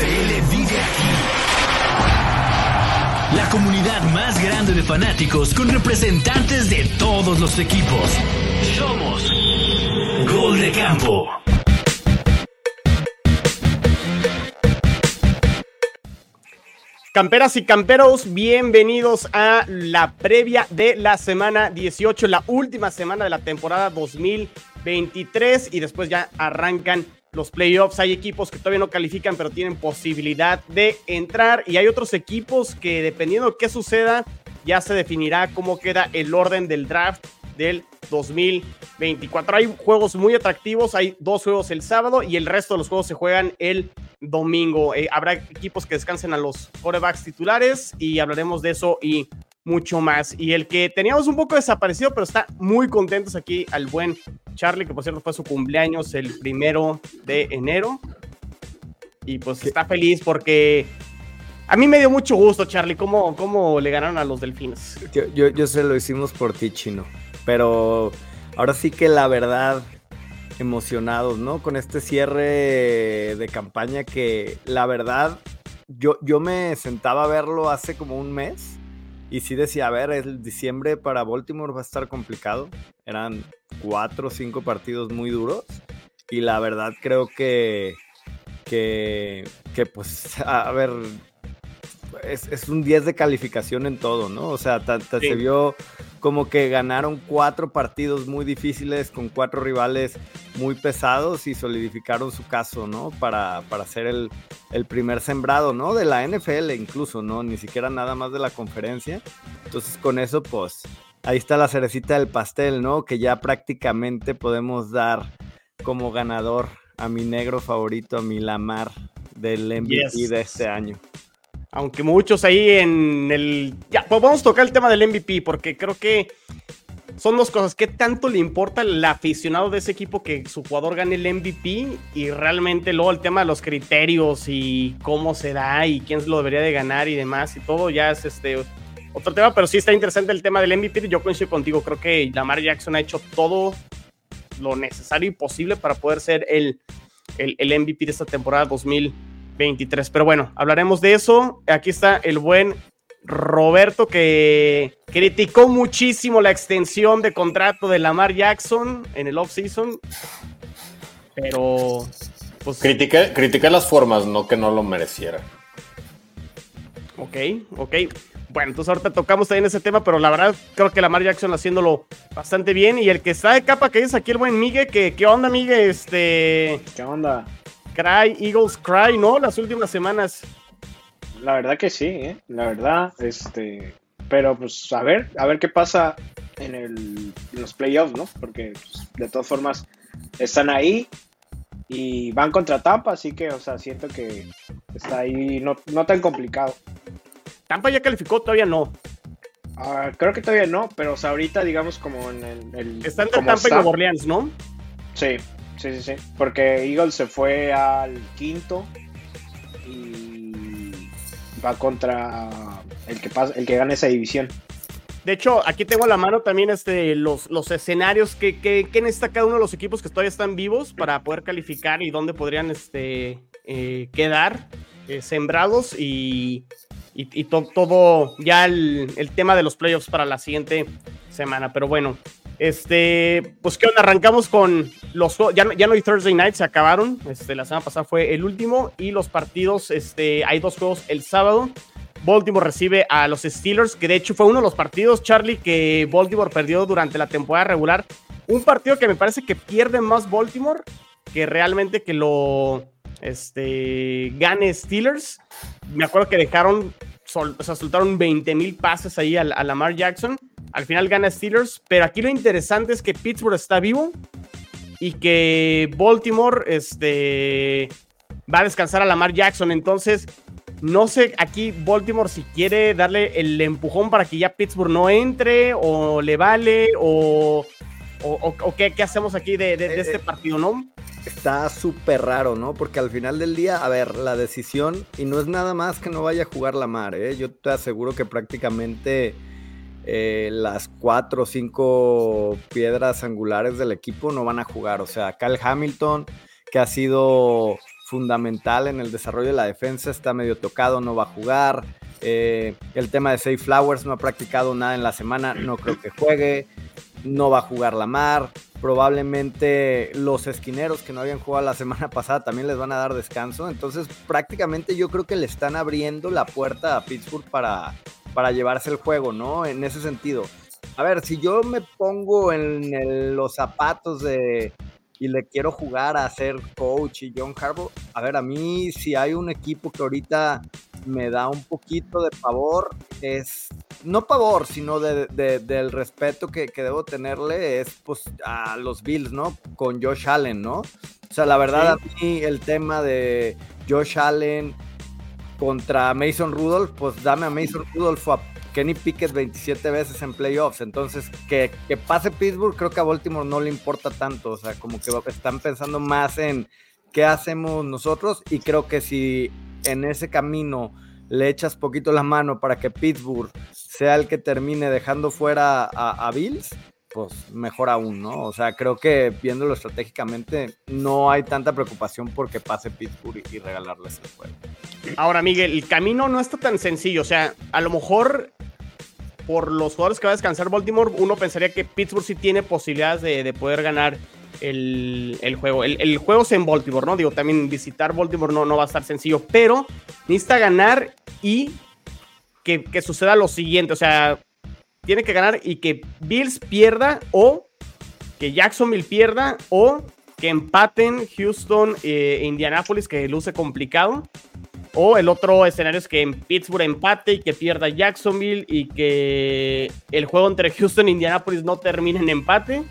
Aquí. La comunidad más grande de fanáticos con representantes de todos los equipos. Somos Gol de Campo. Camperas y camperos, bienvenidos a la previa de la semana 18, la última semana de la temporada 2023 y después ya arrancan los playoffs. Hay equipos que todavía no califican pero tienen posibilidad de entrar y hay otros equipos que dependiendo de qué suceda ya se definirá cómo queda el orden del draft del 2024. Hay juegos muy atractivos, hay dos juegos el sábado y el resto de los juegos se juegan el domingo. Eh, habrá equipos que descansen a los corebacks titulares y hablaremos de eso y mucho más. Y el que teníamos un poco desaparecido, pero está muy contentos aquí al buen Charlie, que por cierto fue su cumpleaños el primero de enero. Y pues está feliz porque a mí me dio mucho gusto, Charlie, cómo, cómo le ganaron a los delfines. Yo, yo, yo se lo hicimos por ti, chino. Pero ahora sí que la verdad, emocionados, ¿no? Con este cierre de campaña que la verdad, yo, yo me sentaba a verlo hace como un mes y sí decía, a ver, el diciembre para Baltimore va a estar complicado. Eran cuatro o cinco partidos muy duros y la verdad creo que, que, que pues, a ver, es, un 10 de calificación en todo, ¿no? O sea, se vio como que ganaron cuatro partidos muy difíciles con cuatro rivales muy pesados y solidificaron su caso, ¿no? Para, para ser el, primer sembrado, ¿no? De la NFL incluso, ¿no? Ni siquiera nada más de la conferencia. Entonces con eso, pues, ahí está la cerecita del pastel, ¿no? Que ya prácticamente podemos dar como ganador a mi negro favorito, a mi Lamar del MVP de este año. Aunque muchos ahí en el... Ya, pues vamos a tocar el tema del MVP porque creo que son dos cosas. ¿Qué tanto le importa al aficionado de ese equipo que su jugador gane el MVP? Y realmente luego el tema de los criterios y cómo se da y quién lo debería de ganar y demás y todo ya es este otro tema, pero sí está interesante el tema del MVP. Yo coincido contigo, creo que Lamar Jackson ha hecho todo lo necesario y posible para poder ser el, el, el MVP de esta temporada 2000. 23. Pero bueno, hablaremos de eso. Aquí está el buen Roberto que criticó muchísimo la extensión de contrato de Lamar Jackson en el offseason. Pero. Pues, critiqué, las formas, no que no lo mereciera. Ok, ok. Bueno, entonces ahorita tocamos también ese tema, pero la verdad creo que Lamar Jackson haciéndolo bastante bien. Y el que está de capa que es aquí el buen Miguel, que qué onda, Miguel, este. ¿Qué onda? Cry, Eagles Cry, ¿no? Las últimas semanas. La verdad que sí, ¿eh? La verdad, este. Pero pues a ver, a ver qué pasa en, el, los playoffs, ¿no? Porque pues, de todas formas están ahí y van contra Tampa, así que, o sea, siento que está ahí no, tan complicado. Tampa ya calificó, todavía no. Ah, creo que todavía no, pero o sea, ahorita digamos como en el... el está entre Tampa y Nueva Orleans, ¿no? Sí, Sí, sí, sí. Porque Eagles se fue al quinto y va contra el que pasa, el que gana esa división. De hecho, aquí tengo a la mano también este, los, los escenarios que, que, necesita cada uno de los equipos que todavía están vivos para poder calificar y dónde podrían este, eh, quedar eh, sembrados y, y, todo ya el, el, tema de los playoffs para la siguiente semana. Pero bueno, este, pues qué onda, arrancamos con los ya, ya no hay Thursday Night, se acabaron. Este, la semana pasada fue el último y los partidos, este, hay dos juegos el sábado. Baltimore recibe a los Steelers, que de hecho fue uno de los partidos, Charlie, que Baltimore perdió durante la temporada regular. Un partido que me parece que pierde más Baltimore que realmente que lo este, gane Steelers. Me acuerdo que dejaron, sol, o sea, soltaron 20 mil pases ahí a, a Lamar Jackson al final gana Steelers, pero aquí lo interesante es que Pittsburgh está vivo y que Baltimore este, va a descansar a Lamar Jackson. Entonces, no sé aquí Baltimore si quiere darle el empujón para que ya Pittsburgh no entre o le vale o, o, qué, hacemos aquí de, de, este eh, partido, ¿no? Está súper raro, ¿no? Porque al final del día, a ver, la decisión, y no es nada más que no vaya a jugar Lamar, ¿eh? Yo te aseguro que prácticamente eh, las cuatro o cinco piedras angulares del equipo no van a jugar. O sea, Cal Hamilton, que ha sido fundamental en el desarrollo de la defensa, está medio tocado, no va a jugar. Eh, el tema de Safe Flowers no ha practicado nada en la semana, no creo que juegue. No va a jugar Lamar. Probablemente los esquineros que no habían jugado la semana pasada también les van a dar descanso. Entonces, prácticamente yo creo que le están abriendo la puerta a Pittsburgh para, para llevarse el juego, ¿no? En ese sentido. A ver, si yo me pongo en los zapatos de, y le quiero jugar a ser coach y John Harbaugh, a ver, a mí si hay un equipo que ahorita me da un poquito de pavor, es, no pavor, sino de, del respeto que, que, debo tenerle, es pues a los Bills, ¿no? Con Josh Allen, ¿no? O sea, la verdad a mí el tema de Josh Allen contra Mason Rudolph, pues dame a Mason Rudolph a Kenny Pickett 27 veces en playoffs. Entonces, que, pase Pittsburgh, creo que a Baltimore no le importa tanto. O sea, como que están pensando más en qué hacemos nosotros. Y creo que si en ese camino le echas poquito la mano para que Pittsburgh sea el que termine dejando fuera a, Bills, pues mejor aún, ¿no? O sea, creo que viéndolo estratégicamente, no hay tanta preocupación porque pase Pittsburgh y, regalarles el juego. Ahora, Miguel, el camino no está tan sencillo. O sea, a lo mejor por los jugadores que va a descansar Baltimore, uno pensaría que Pittsburgh sí tiene posibilidades de, poder ganar el, juego. El, juego es en Baltimore, ¿no? Digo, también visitar Baltimore no, no va a estar sencillo, pero necesita ganar y que, suceda lo siguiente. O sea, tiene que ganar y que Bills pierda o que Jacksonville pierda o que empaten Houston e Indianapolis, que luce complicado. O el otro escenario es que en Pittsburgh empate y que pierda Jacksonville y que el juego entre Houston e Indianapolis no termine en empate.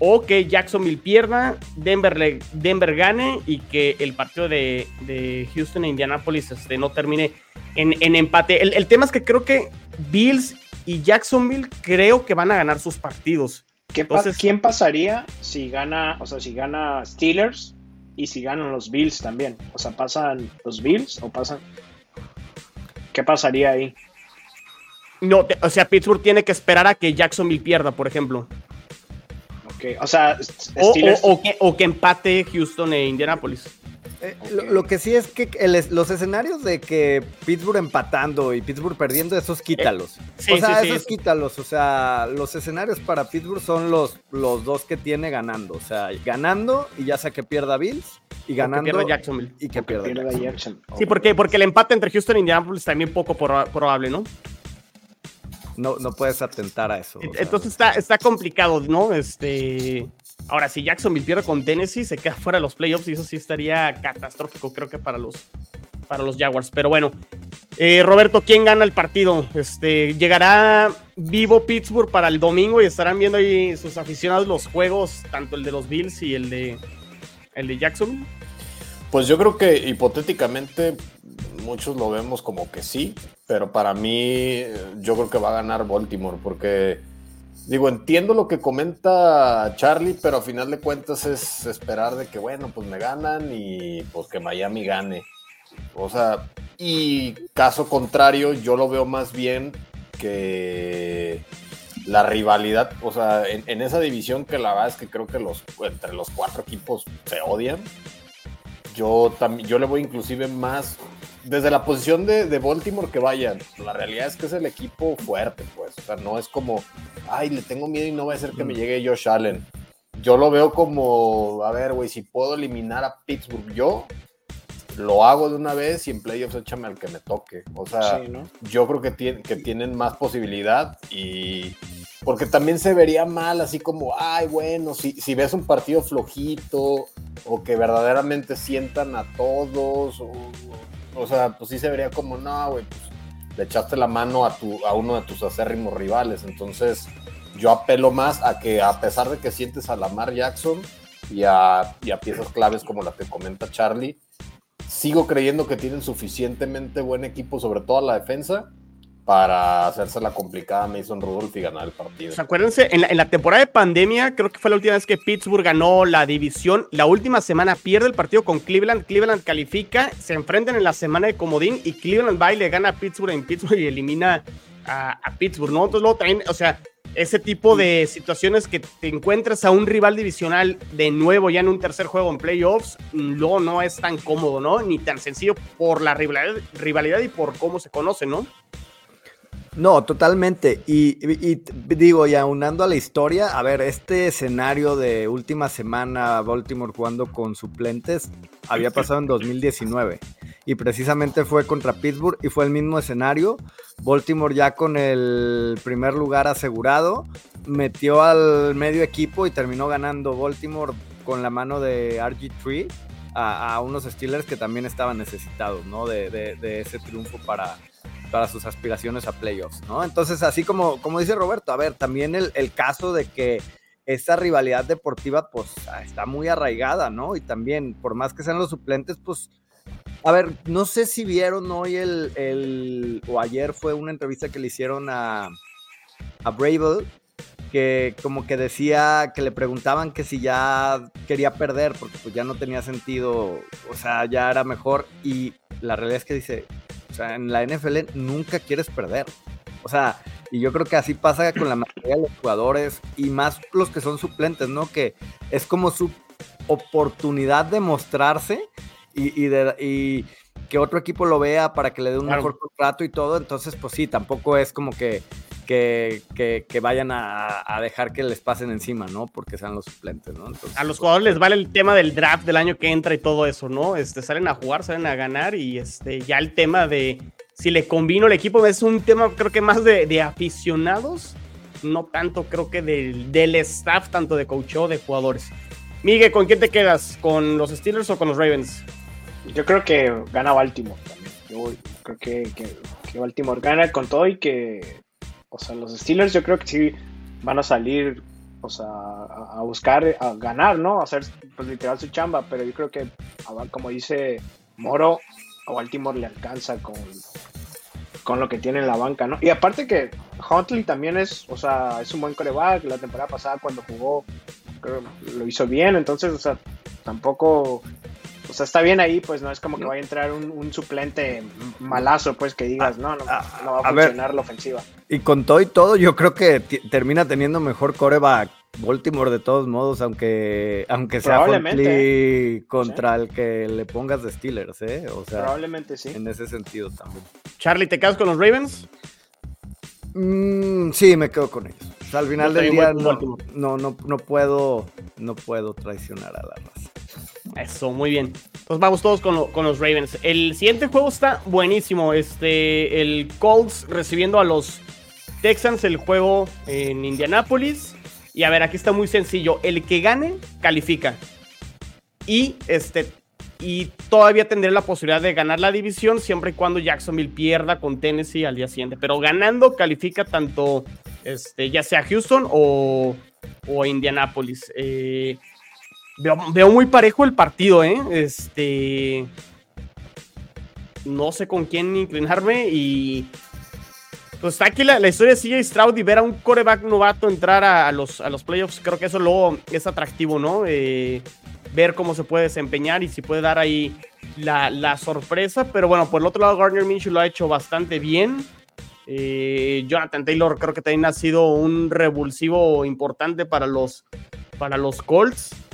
O que Jacksonville pierda, Denver, Denver gane y que el partido de, Houston e Indianapolis este, no termine en, empate. El, tema es que creo que Bills y Jacksonville creo que van a ganar sus partidos. ¿Quién pasaría si gana, o sea, si gana Steelers y si ganan los Bills también. O sea, ¿pasan los Bills o pasan? ¿Qué pasaría ahí? No, o sea, Pittsburgh tiene que esperar a que Jacksonville pierda, por ejemplo. Ok, o sea, o, que, o que empate Houston e Indianapolis. Eh, lo, que sí es que los escenarios de que Pittsburgh empatando y Pittsburgh perdiendo, esos quítalos. Eh, o sea, esos quítalos. O sea, los escenarios para Pittsburgh son los, los dos que tiene ganando. O sea, ganando y ya sea que pierda Bills y ganando. que pierda Jacksonville. Y que pierda, Jacksonville. Sí, porque, porque el empate entre Houston y Indianapolis también poco probable, ¿no? No, no puedes atentar a eso. Entonces está, está complicado, ¿no? Este. Ahora, si Jacksonville pierde con Tennessee, se queda fuera de los playoffs y eso sí estaría catastrófico, creo que para los, para los Jaguars. Pero bueno, eh, Roberto, ¿quién gana el partido? Este, ¿Llegará vivo Pittsburgh para el domingo y estarán viendo ahí sus aficionados los juegos, tanto el de los Bills y el de, el de Jacksonville? Pues yo creo que hipotéticamente muchos lo vemos como que sí, pero para mí yo creo que va a ganar Baltimore porque Digo, entiendo lo que comenta Charlie, pero a final de cuentas es esperar de que, bueno, pues me ganan y pues que Miami gane. O sea, y caso contrario, yo lo veo más bien que la rivalidad, o sea, en, esa división que la verdad es que creo que los entre los cuatro equipos se odian. Yo también, yo le voy inclusive más desde la posición de, Baltimore que vayan, la realidad es que es el equipo fuerte, pues. O sea, no es como, ay, le tengo miedo y no va a ser que me mm. llegue Josh Allen. Yo lo veo como, a ver, güey, si puedo eliminar a Pittsburgh yo, lo hago de una vez y en playoffs échame al que me toque. O sea, yo creo que, que tienen más posibilidad y porque también se vería mal así como, ay, bueno, si, si ves un partido flojito o que verdaderamente sientan a todos o, sea, pues sí se vería como, no, güey, pues le echaste la mano a, tu, a uno de tus acérrimos rivales. Entonces, yo apelo más a que, a pesar de que sientes a Lamar Jackson y a, y a piezas claves como la que comenta Charlie, sigo creyendo que tienen suficientemente buen equipo, sobre todo a la defensa, para hacerse la complicada a Mason Rudolph y ganar el partido. acuérdense, en la, temporada de pandemia, creo que fue la última vez que Pittsburgh ganó la división. La última semana pierde el partido con Cleveland. Cleveland califica, se enfrentan en la semana de comodín y Cleveland va y le gana a Pittsburgh en Pittsburgh y elimina a, Pittsburgh, ¿no? Entonces luego también, o sea, ese tipo de situaciones que te encuentras a un rival divisional de nuevo ya en un tercer juego en playoffs, no, no es tan cómodo, ¿no? Ni tan sencillo por la rivalidad, rivalidad y por cómo se conoce, ¿no? No, totalmente. Y, digo, y aunando a la historia, a ver, este escenario de última semana, Baltimore jugando con suplentes, había pasado en 2019. Y precisamente fue contra Pittsburgh y fue el mismo escenario. Baltimore ya con el primer lugar asegurado, metió al medio equipo y terminó ganando Baltimore con la mano de RG3 a, unos Steelers que también estaban necesitados, ¿no? de ese triunfo para, para sus aspiraciones a playoffs, ¿no? Entonces, así como, como dice Roberto, a ver, también el, caso de que esa rivalidad deportiva, pues, está muy arraigada, ¿no? Y también, por más que sean los suplentes, pues, a ver, no sé si vieron hoy el, el o ayer fue una entrevista que le hicieron a, a Bravel, que como que decía que le preguntaban que si ya quería perder, porque pues ya no tenía sentido, o sea, ya era mejor, y la realidad es que dice, sea, en la NFL nunca quieres perder. O sea, y yo creo que así pasa con la mayoría de los jugadores y más los que son suplentes, ¿no? Que es como su oportunidad de mostrarse y, de, que otro equipo lo vea para que le dé un mejor contrato y todo. Entonces, pues sí, tampoco es como que que, vayan a, dejar que les pasen encima, ¿no? Porque sean los suplentes, ¿no? a los jugadores les vale el tema del draft del año que entra y todo eso, ¿no? Este, salen a jugar, salen a ganar y este, ya el tema de si le combino el equipo es un tema creo que más de, aficionados, no tanto creo que del, del staff, tanto de coach o de jugadores. Miguel, ¿con quién te quedas? ¿Con los Steelers o con los Ravens? Yo creo que gana Baltimore también. Yo creo que, que Baltimore gana con todo y que o sea, los Steelers yo creo que sí van a salir, o sea, a, buscar, a ganar, ¿no? A hacer, pues literal su chamba, pero yo creo que, como dice Moro, a Baltimore le alcanza con, con lo que tiene en la banca, ¿no? Y aparte que Huntley también es, o sea, es un buen coreback, la temporada pasada cuando jugó lo hizo bien, entonces, o sea, tampoco o sea, está bien ahí, pues no es como que vaya a entrar un, suplente malazo, pues que digas, no, no, ah, no va a, funcionar la ofensiva. Y con todo y todo, yo creo que termina teniendo mejor coreback Baltimore de todos modos, aunque, aunque sea Huntley contra el que le pongas de Steelers, ¿eh? O sea, Probablemente sí. En ese sentido también. Charlie, ¿te quedas con los Ravens? Mm, sí, me quedo con ellos. al final del día no, no, no, no, puedo, no puedo traicionar a la raza. Eso, muy bien. Entonces vamos todos con, los Ravens. El siguiente juego está buenísimo. Este, el Colts recibiendo a los Texans el juego en Indianapolis. Y a ver, aquí está muy sencillo. El que gane, califica. Y este. Y todavía tendré la posibilidad de ganar la división siempre y cuando Jacksonville pierda con Tennessee al día siguiente. Pero ganando califica tanto este, ya sea Houston o, o Indianapolis. Eh, Veo, muy parejo el partido, ¿eh? Este. No sé con quién inclinarme y. Pues está aquí la, historia de CJ Stroud y ver a un coreback novato entrar a, los, a los playoffs. Creo que eso luego es atractivo, ¿no? Eh, ver cómo se puede desempeñar y si puede dar ahí la, sorpresa. Pero bueno, por el otro lado, Gardner Minshew lo ha hecho bastante bien. Eh, Jonathan Taylor creo que también ha sido un revulsivo importante para los, para los Colts.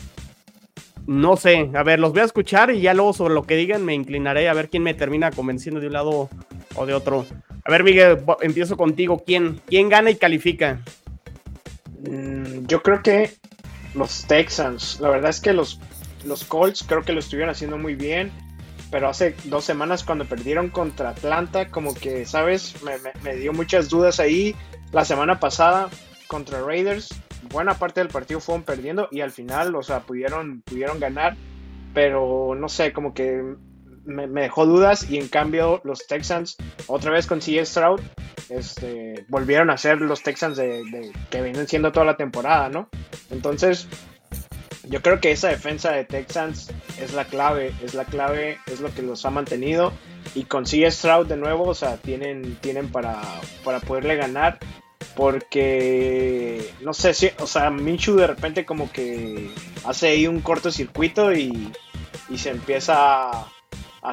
No sé, a ver, los voy a escuchar y ya luego sobre lo que digan me inclinaré a ver quién me termina convenciendo de un lado o de otro. A ver, Miguel, empiezo contigo. ¿Quién, quién gana y califica? Mm, yo creo que los Texans. La verdad es que los, los Colts creo que lo estuvieron haciendo muy bien. Pero hace dos semanas cuando perdieron contra Atlanta, como que, ¿sabes? Me, me dio muchas dudas ahí. La semana pasada contra Raiders buena parte del partido fueron perdiendo y al final, o sea, pudieron, pudieron ganar, pero no sé, como que me, dejó dudas y en cambio los Texans, otra vez con C.S. Stroud, este, volvieron a ser los Texans de, que vienen siendo toda la temporada, ¿no? Entonces, yo creo que esa defensa de Texans es la clave, es la clave, es lo que los ha mantenido y con C.S. Stroud de nuevo, o sea, tienen, tienen para, para poderle ganar porque no sé si, o sea, Minshew de repente como que hace ahí un cortocircuito y, y se empieza a,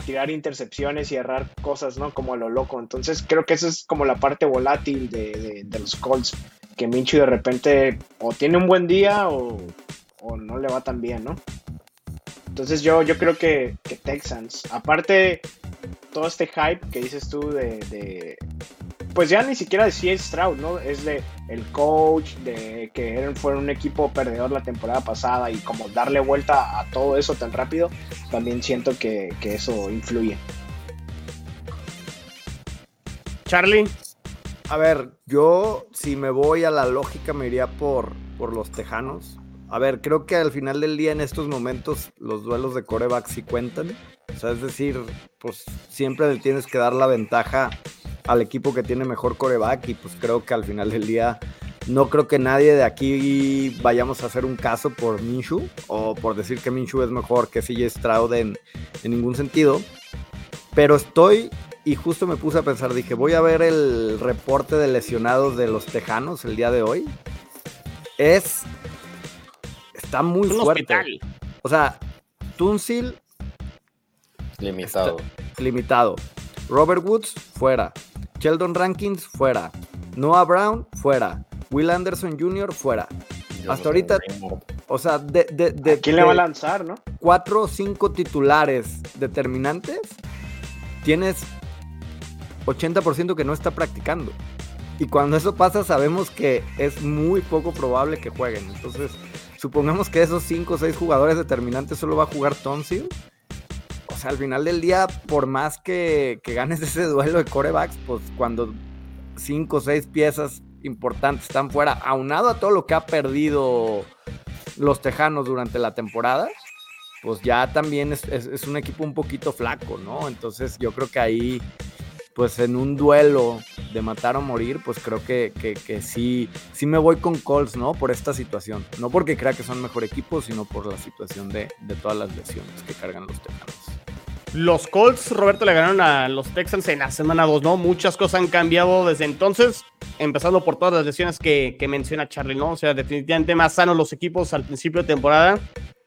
tirar intercepciones y errar cosas, ¿no? Como a lo loco. Entonces creo que esa es como la parte volátil de, los Colts, que Minchu de repente o tiene un buen día o, o no le va tan bien, ¿no? Entonces yo, yo creo que, que Texans, aparte todo este hype que dices tú de, de pues ya ni siquiera de C.S. Stroud, ¿no? Es de el coach, de que eran, fueron un equipo perdedor la temporada pasada y como darle vuelta a todo eso tan rápido, también siento que, que eso influye. Charlie. A ver, yo si me voy a la lógica me iría por, por los Tejanos. A ver, creo que al final del día en estos momentos los duelos de coreback sí cuentan. O sea, es decir, pues siempre le tienes que dar la ventaja al equipo que tiene mejor coreback y pues creo que al final del día no creo que nadie de aquí vayamos a hacer un caso por Minshu o por decir que Minshu es mejor que CJ Stroud en, en ningún sentido. Pero estoy y justo me puse a pensar, dije, voy a ver el reporte de lesionados de los Tejanos el día de hoy. Es está muy Un fuerte. hospital. O sea, Tunsil Limitado. limitado. Robert Woods fuera. Sheldon Rankins fuera. Noah Brown fuera. Will Anderson Jr. fuera. Yo hasta no ahorita-. O sea, de, de, de- ¿A quién le va a lanzar, no? cuatro o cinco titulares determinantes, tienes 80% que no está practicando. Y cuando eso pasa, sabemos que es muy poco probable que jueguen. Entonces, supongamos que esos cinco o seis jugadores determinantes solo va a jugar Tonsil. Al final del día, por más que, que ganes ese duelo de corebacks, pues cuando cinco o seis piezas importantes están fuera, aunado a todo lo que ha perdido los Tejanos durante la temporada, pues ya también es, es- es un equipo un poquito flaco, ¿no? Entonces yo creo que ahí, pues en un duelo de matar o morir, pues creo que, que- que sí, sí me voy con Colts, ¿no? Por esta situación. No porque crea que son mejor equipo, sino por la situación de, de todas las lesiones que cargan los Tejanos. Los Colts, Roberto, le ganaron a los Texans en la semana 2, ¿no? Muchas cosas han cambiado desde entonces, empezando por todas las lesiones que, menciona Charlie, ¿no? O sea, definitivamente más sanos los equipos al principio de temporada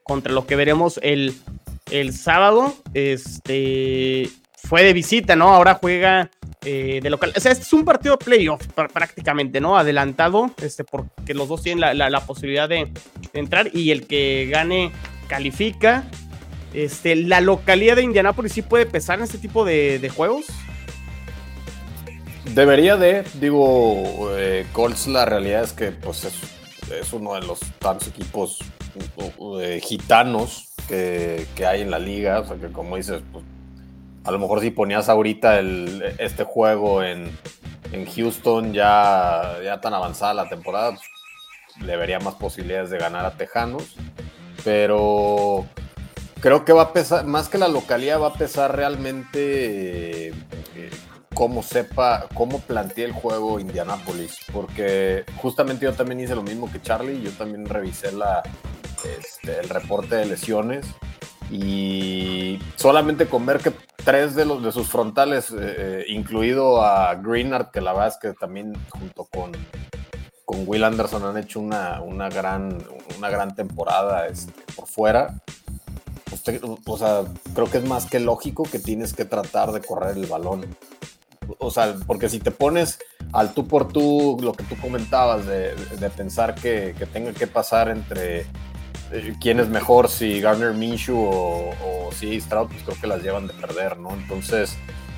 contra lo que veremos el, el sábado. Este fue de visita, ¿no? Ahora juega eh, de local. O sea, este es un partido playoff pr- prácticamente, ¿no? Adelantado, este, porque los dos tienen la, la- posibilidad de entrar y el que gane califica. Este, la localidad de Indianápolis sí puede pesar en este tipo de, de juegos. Debería de, digo, eh, Colts la realidad es que pues es, uno de los tantos equipos uh, eh, gitanos que, que hay en la liga, o sea que como dices, pues, a lo mejor si ponías ahorita el, este juego en, en Houston ya, ya tan avanzada la temporada, pues, le vería más posibilidades de ganar a Tejanos, pero creo que va a pesar, más que la localidad, va a pesar realmente eh, eh, cómo sepa, cómo plantea el juego Indianapolis, porque justamente yo también hice lo mismo que Charlie, yo también revisé la, este, el reporte de lesiones y solamente con ver que tres de los de sus frontales, eh, incluido a Greenard, que la verdad que también junto con, con Will Anderson han hecho una, una, gran, una gran temporada este, por fuera. Usted, o sea, creo que es más que lógico que tienes que tratar de correr el balón. O sea, porque si te pones al tú por tú, lo que tú comentabas, de, de pensar que, que, tenga que pasar entre eh, quién es mejor, si Garner Minshew o, o si Stroud, pues creo que las llevan de perder, ¿no? Entonces,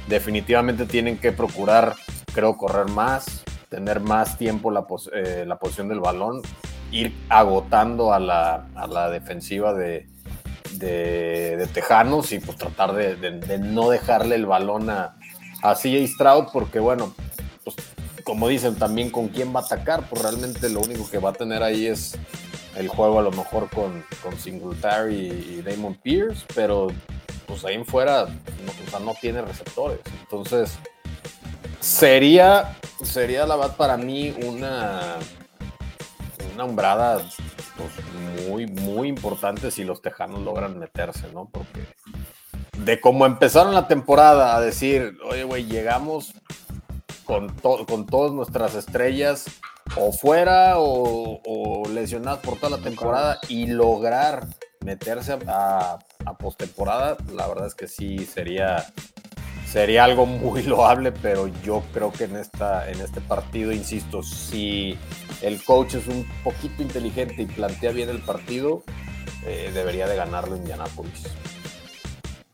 definitivamente tienen que procurar, creo, correr más, tener más tiempo la, pos eh, la posición del balón, ir agotando a la, a la defensiva de, de, Tejanos y pues tratar de, no dejarle el balón a, a CJ Stroud porque bueno, pues como dicen también con quién va a atacar, pues realmente lo único que va a tener ahí es el juego a lo mejor con, con Singletary y, Damon Pierce, pero pues ahí en fuera no, no tiene receptores. Entonces sería, sería la verdad para mí una, una umbrada pues, muy, muy importante si los Tejanos logran meterse, ¿no? Porque de cómo empezaron la temporada a decir, oye, güey, llegamos con, to con todas nuestras estrellas o fuera o, o, lesionadas por toda la temporada y lograr meterse a, a, a postemporada, la verdad es que sí sería, sería algo muy loable, pero yo creo que en, esta, en este partido, insisto, si el coach es un poquito inteligente y plantea bien el partido, eh, debería de ganarlo Indianapolis.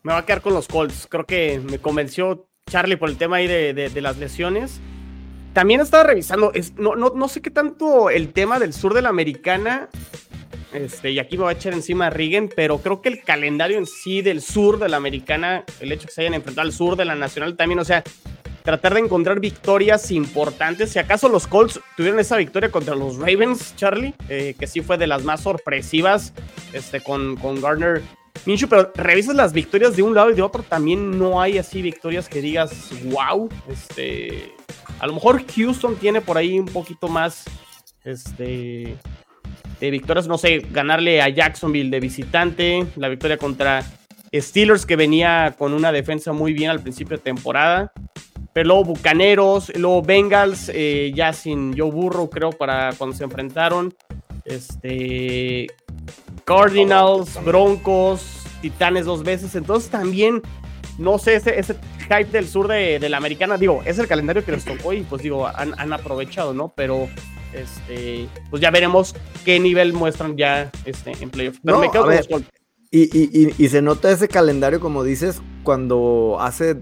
Me va a quedar con los Colts. Creo que me convenció Charlie por el tema ahí de, de, las lesiones. También estaba revisando, es, no, no, no, sé qué tanto el tema del sur de la americana este, y aquí me voy a echar encima a Rigen, pero creo que el calendario en sí del sur de la americana, el hecho que se hayan enfrentado al sur de la nacional también, o sea, tratar de encontrar victorias importantes. Si acaso los Colts tuvieron esa victoria contra los Ravens, Charlie, eh, que sí fue de las más sorpresivas, este, con, con Gardner Minshew, pero revisas las victorias de un lado y de otro, también no hay así victorias que digas, wow, este, a lo mejor Houston tiene por ahí un poquito más, este, de victorias, no sé, ganarle a Jacksonville de visitante, la victoria contra Steelers que venía con una defensa muy bien al principio de temporada, pero luego Bucaneros, luego Bengals, eh, ya sin Joe Burrow creo para cuando se enfrentaron, este, Cardinals, Broncos, Titanes dos veces, entonces también, no sé, ese, ese hype del sur de, la americana, digo, es el calendario que les tocó y pues digo, han, han aprovechado, ¿no? Pero este, pues ya veremos qué nivel muestran ya este, en playoff. Pero me quedo con y, y, se nota ese calendario, como dices, cuando hace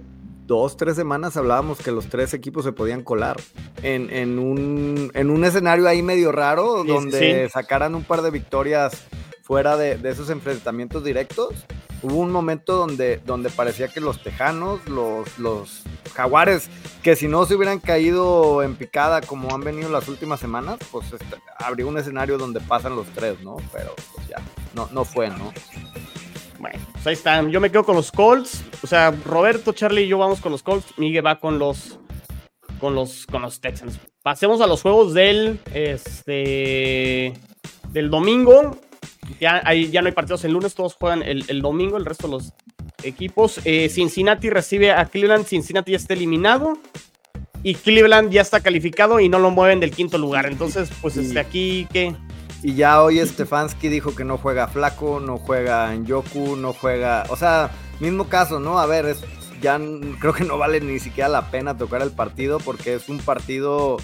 dos, tres semanas hablábamos que los tres equipos se podían colar en, en, un, en un escenario ahí medio raro, donde sacaran un par de victorias fuera de, de esos enfrentamientos directos hubo un momento donde, donde parecía que los tejanos, los, los jaguares, que si no se hubieran caído en picada como han venido las últimas semanas, pues este, habría un escenario donde pasan los tres, ¿no? Pero pues ya, no, no fue, ¿no? Bueno, pues ahí están. Yo me quedo con los Colts. O sea, Roberto, Charlie y yo vamos con los Colts. Miguel va con los con los con los Texans. Pasemos a los juegos del este del domingo. Ya, ya no hay partidos el lunes, todos juegan el, domingo, el resto de los equipos. Eh, Cincinnati recibe a Cleveland, Cincinnati ya está eliminado. Y Cleveland ya está calificado y no lo mueven del quinto lugar. Entonces, pues este, aquí, ¿qué? Y ya hoy Stefanski dijo que no juega Flaco, no juega Yoku, no juega. O sea, mismo caso, ¿no? A ver, es, ya creo que no vale ni siquiera la pena tocar el partido porque es un partido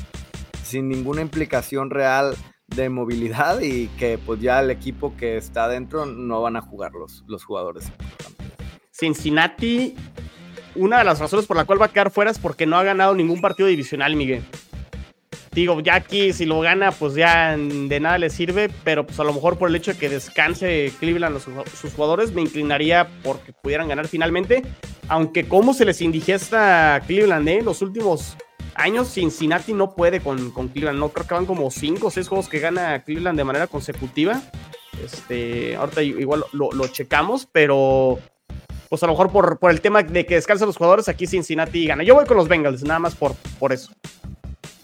sin ninguna implicación real de movilidad y que pues ya el equipo que está adentro no van a jugar los, los jugadores. Cincinnati, una de las razones por la cual va a quedar fuera es porque no ha ganado ningún partido divisional, Miguel. Digo, ya aquí si lo gana, pues ya de nada le sirve, pero pues a lo mejor por el hecho de que descanse Cleveland sus jugadores, me inclinaría porque pudieran ganar finalmente. Aunque como se les indigesta Cleveland, ¿eh? Los últimos años Cincinnati no puede con, con Cleveland. No creo que van como 5 o 6 juegos que gana Cleveland de manera consecutiva. Este, ahorita igual lo, checamos, pero pues a lo mejor por, por el tema de que descansan los jugadores, aquí Cincinnati gana. Yo voy con los Bengals, nada más por, por eso.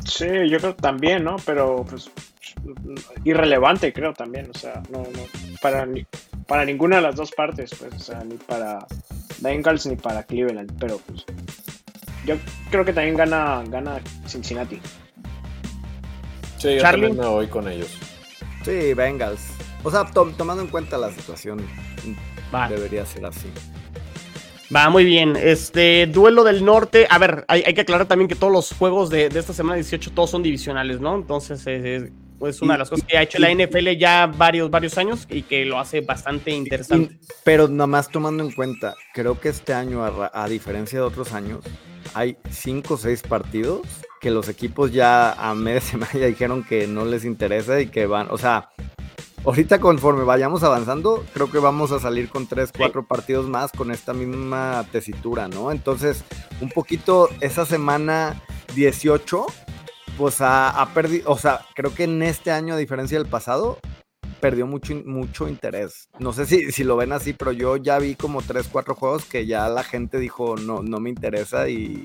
Sí, yo creo también, ¿no? Pero pues irrelevante creo también, o sea, no, no, para, para ninguna de las dos partes, pues, o sea, ni para Bengals ni para Cleveland, pero pues yo creo que también gana, gana Cincinnati. Sí, yo también me voy con ellos. Sí, Bengals. O sea, tomando en cuenta la situación, debería ser así. Va, muy bien. Este duelo del norte. A ver, hay, que aclarar también que todos los juegos de, esta semana 18 todos son divisionales, ¿no? Entonces es, una de las cosas que ha hecho la NFL ya varios, varios años y que lo hace bastante interesante. pero nada más tomando en cuenta, creo que este año, a diferencia de otros años, hay cinco o seis partidos que los equipos ya a media semana ya dijeron que no les interesa y que van, o sea, ahorita conforme vayamos avanzando, creo que vamos a salir con tres, cuatro partidos más con esta misma tesitura, ¿no? Entonces, un poquito esa semana 18, pues ha, perdido, o sea, creo que en este año, a diferencia del pasado, perdió mucho, mucho interés. No sé si, si lo ven así, pero yo ya vi como tres, cuatro juegos que ya la gente dijo no, no me interesa y,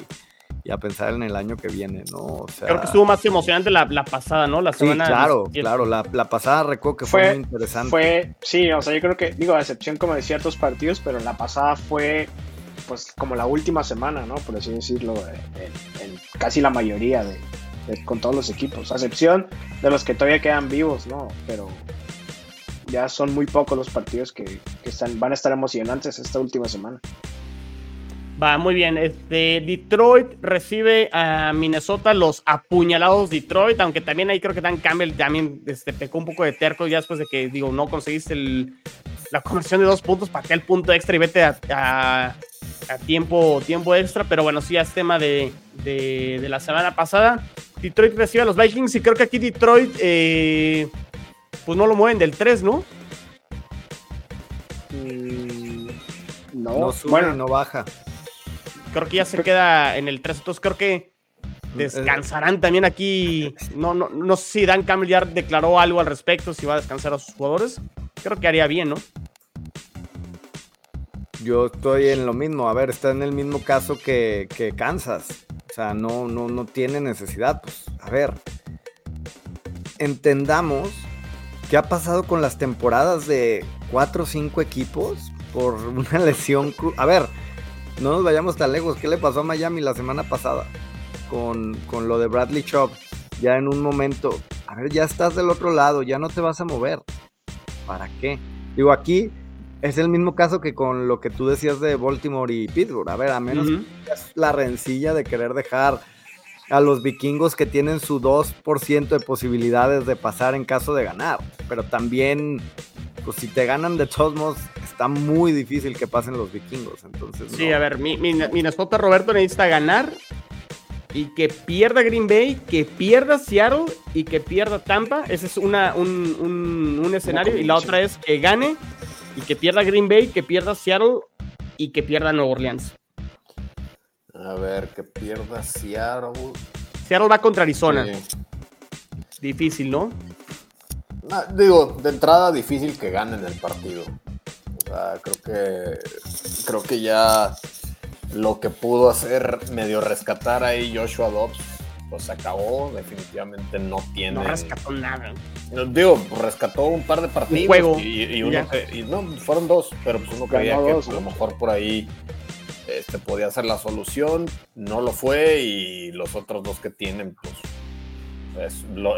a pensar en el año que viene, ¿no? Creo que estuvo más emocionante la, pasada, ¿no? La semana. Sí, claro, claro. La, pasada recuerdo que fue, muy interesante. Fue, sí, o sea, yo creo que, digo, a excepción como de ciertos partidos, pero la pasada fue pues como la última semana, ¿no? Por así decirlo, en, casi la mayoría de, con todos los equipos, a excepción de los que todavía quedan vivos, ¿no? Pero ya son muy pocos los partidos que, están, van a estar emocionantes esta última semana. Va, muy bien. Este, Detroit recibe a Minnesota los apuñalados Detroit, aunque también ahí creo que Dan Campbell también este, pecó un poco de terco ya después de que, digo, no conseguiste la conversión de dos puntos, para que el punto extra y vete a, tiempo, tiempo extra, pero bueno, sí, es tema de, la semana pasada. Detroit recibe a los Vikings y creo que aquí Detroit, eh, pues no lo mueven del 3, ¿no? Mm, no, bueno, no baja creo que ya se queda en el 3. Entonces creo que descansarán también aquí. No, no, no sé si Dan Campbell ya declaró algo al respecto, si va a descansar a sus jugadores. Creo que haría bien, ¿no? Yo estoy en lo mismo. A ver, está en el mismo caso que, que Kansas. O sea, no, no, no tiene necesidad. Pues, a ver. Entendamos qué ha pasado con las temporadas de 4 o 5 equipos por una lesión. A ver, no nos vayamos tan lejos. ¿Qué le pasó a Miami la semana pasada con, lo de Bradley Chubb? Ya en un momento, a ver, ya estás del otro lado, ya no te vas a mover. ¿Para qué? Digo, aquí es el mismo caso que con lo que tú decías de Baltimore y Pittsburgh. A ver, a menos es la rencilla de querer dejar a los vikingos que tienen su 2% de posibilidades de pasar en caso de ganar. Pero también, pues si te ganan de todos modos, está muy difícil que pasen los vikingos. Entonces, sí, a ver, mi, mi, Minnesota Roberto necesita ganar y que pierda Green Bay, que pierda Seattle y que pierda Tampa. Ese es una, un, un, escenario. Y la otra es que gane y que pierda Green Bay, que pierda Seattle y que pierda Nueva Orleans. A ver, que pierda Seattle. Seattle va contra Arizona. Difícil, ¿no? Ah, digo, de entrada difícil que ganen el partido creo que creo que ya lo que pudo hacer medio rescatar ahí Joshua Dobbs pues se acabó, definitivamente no tiene. No rescató nada. Digo, rescató un par de partidos. Un juego. Y, uno y no, fueron dos, pero pues uno creía que a lo mejor por ahí este, podía ser la solución. No lo fue y los otros dos que tienen, pues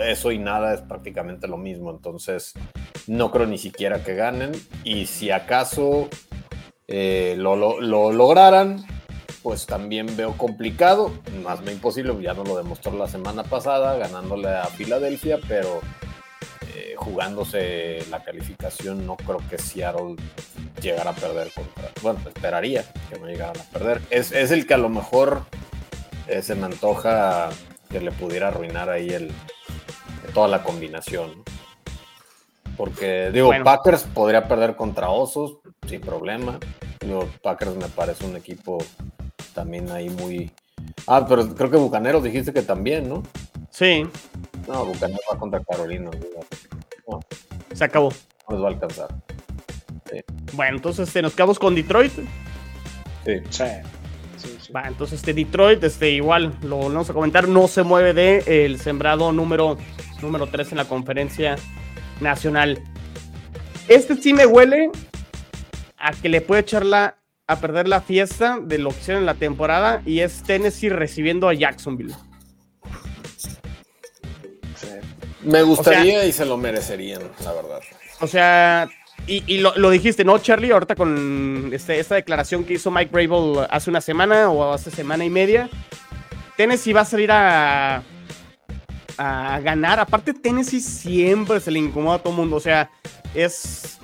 eso y nada es prácticamente lo mismo, entonces no creo ni siquiera que ganen. Y si acaso eh, lo, lograran, pues también veo complicado, más no imposible, ya no lo demostró la semana pasada ganándole a Filadelfia, pero jugándose la calificación no creo que Seattle llegara a perder contra, bueno, esperaría que no llegaran a perder. Es, el que a lo mejor eh, se me antoja que le pudiera arruinar ahí el, toda la combinación. Porque, digo, Packers podría perder contra Osos sin problema. Digo, Packers me parece un equipo también ahí muy. Ah, pero creo que Bucaneros dijiste que también, ¿no? Sí. No, Bucaneros va contra Carolina. Se acabó. No les va a alcanzar. Bueno, entonces este, nos quedamos con Detroit. Sí. sí. Va, entonces este Detroit, este, igual lo vamos a comentar, no se mueve de el sembrado número, número 3 en la conferencia nacional. Este sí me huele a que le puede echar la, a perder la fiesta de lo que hicieron en la temporada y es Tennessee recibiendo a Jacksonville. Me gustaría y se lo merecerían, la verdad. O sea, y, lo, dijiste, ¿no, Charlie? Ahorita con este, esta declaración que hizo Mike Brable hace una semana o hace semana y media. Tennessee va a salir a, a ganar. Aparte, Tennessee siempre se le incomoda a todo el mundo. O sea, es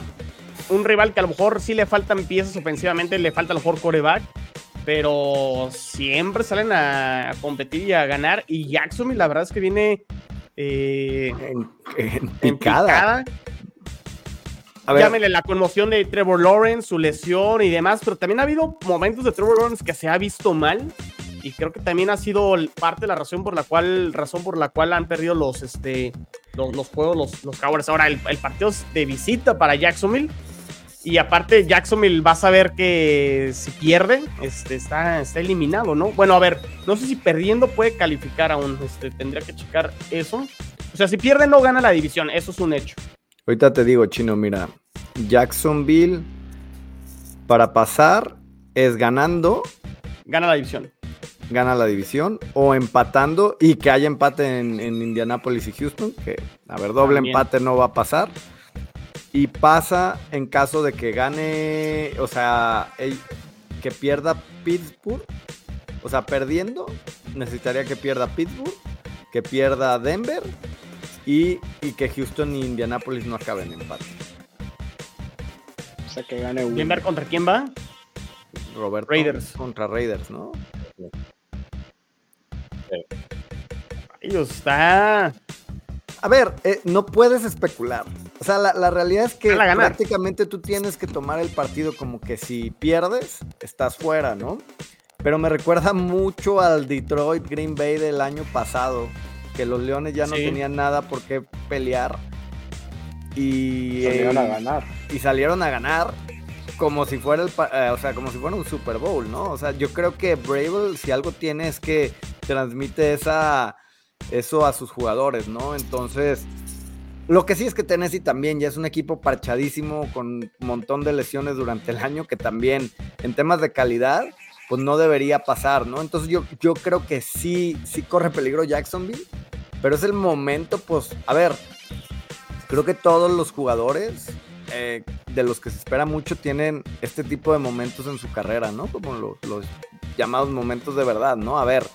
un rival que a lo mejor sí le faltan piezas ofensivamente, le falta a lo mejor coreback. Pero siempre salen a competir y a ganar. Y Jacksonville, la verdad es que viene eh, en, picada. Llámenle la conmoción de Trevor Lawrence, su lesión y demás, pero también ha habido momentos de Trevor Lawrence que se ha visto mal y creo que también ha sido parte de la razón por la cual, razón por la cual han perdido los, este, los, juegos los, los Cowboys. Ahora, el, partido es de visita para Jacksonville y aparte Jacksonville va a saber que si pierde, este, está, está eliminado, ¿no? Bueno, a ver, no sé si perdiendo puede calificar aún, este, tendría que checar eso. O sea, si pierde no gana la división, eso es un hecho. Ahorita te digo, Chino, mira, Jacksonville para pasar es ganando. Gana la división. Gana la división o empatando y que haya empate en, Indianapolis y Houston, que a ver, doble empate no va a pasar. Y pasa en caso de que gane, o sea, que pierda Pittsburgh. O sea, perdiendo, necesitaría que pierda Pittsburgh, que pierda Denver y, y que Houston y Indianapolis no acaben en empate. O sea, que gane uno. ¿Denver contra quién va? Roberto Raiders. contra Raiders, ¿no? Ellos está. A ver, eh, no puedes especular. O sea, la, la realidad es que prácticamente tú tienes que tomar el partido como que si pierdes, estás fuera, ¿no? Pero me recuerda mucho al Detroit Green Bay del año pasado, que los Leones ya no Sí. tenían nada por qué pelear. Y, Salieron a eh, ganar. y salieron a ganar como si fuera el eh, o sea, como si fuera un Super Bowl, ¿no? O sea, yo creo que Bravel si algo tiene es que transmite esa eso a sus jugadores, ¿no? Entonces, lo que sí es que Tennessee también ya es un equipo parchadísimo con un montón de lesiones durante el año que también en temas de calidad pues no debería pasar, ¿no? Entonces yo, yo creo que sí, sí corre peligro Jacksonville, pero es el momento, pues, a ver, creo que todos los jugadores eh, de los que se espera mucho tienen este tipo de momentos en su carrera, ¿no? Como lo- los llamados momentos de verdad, ¿no? A ver,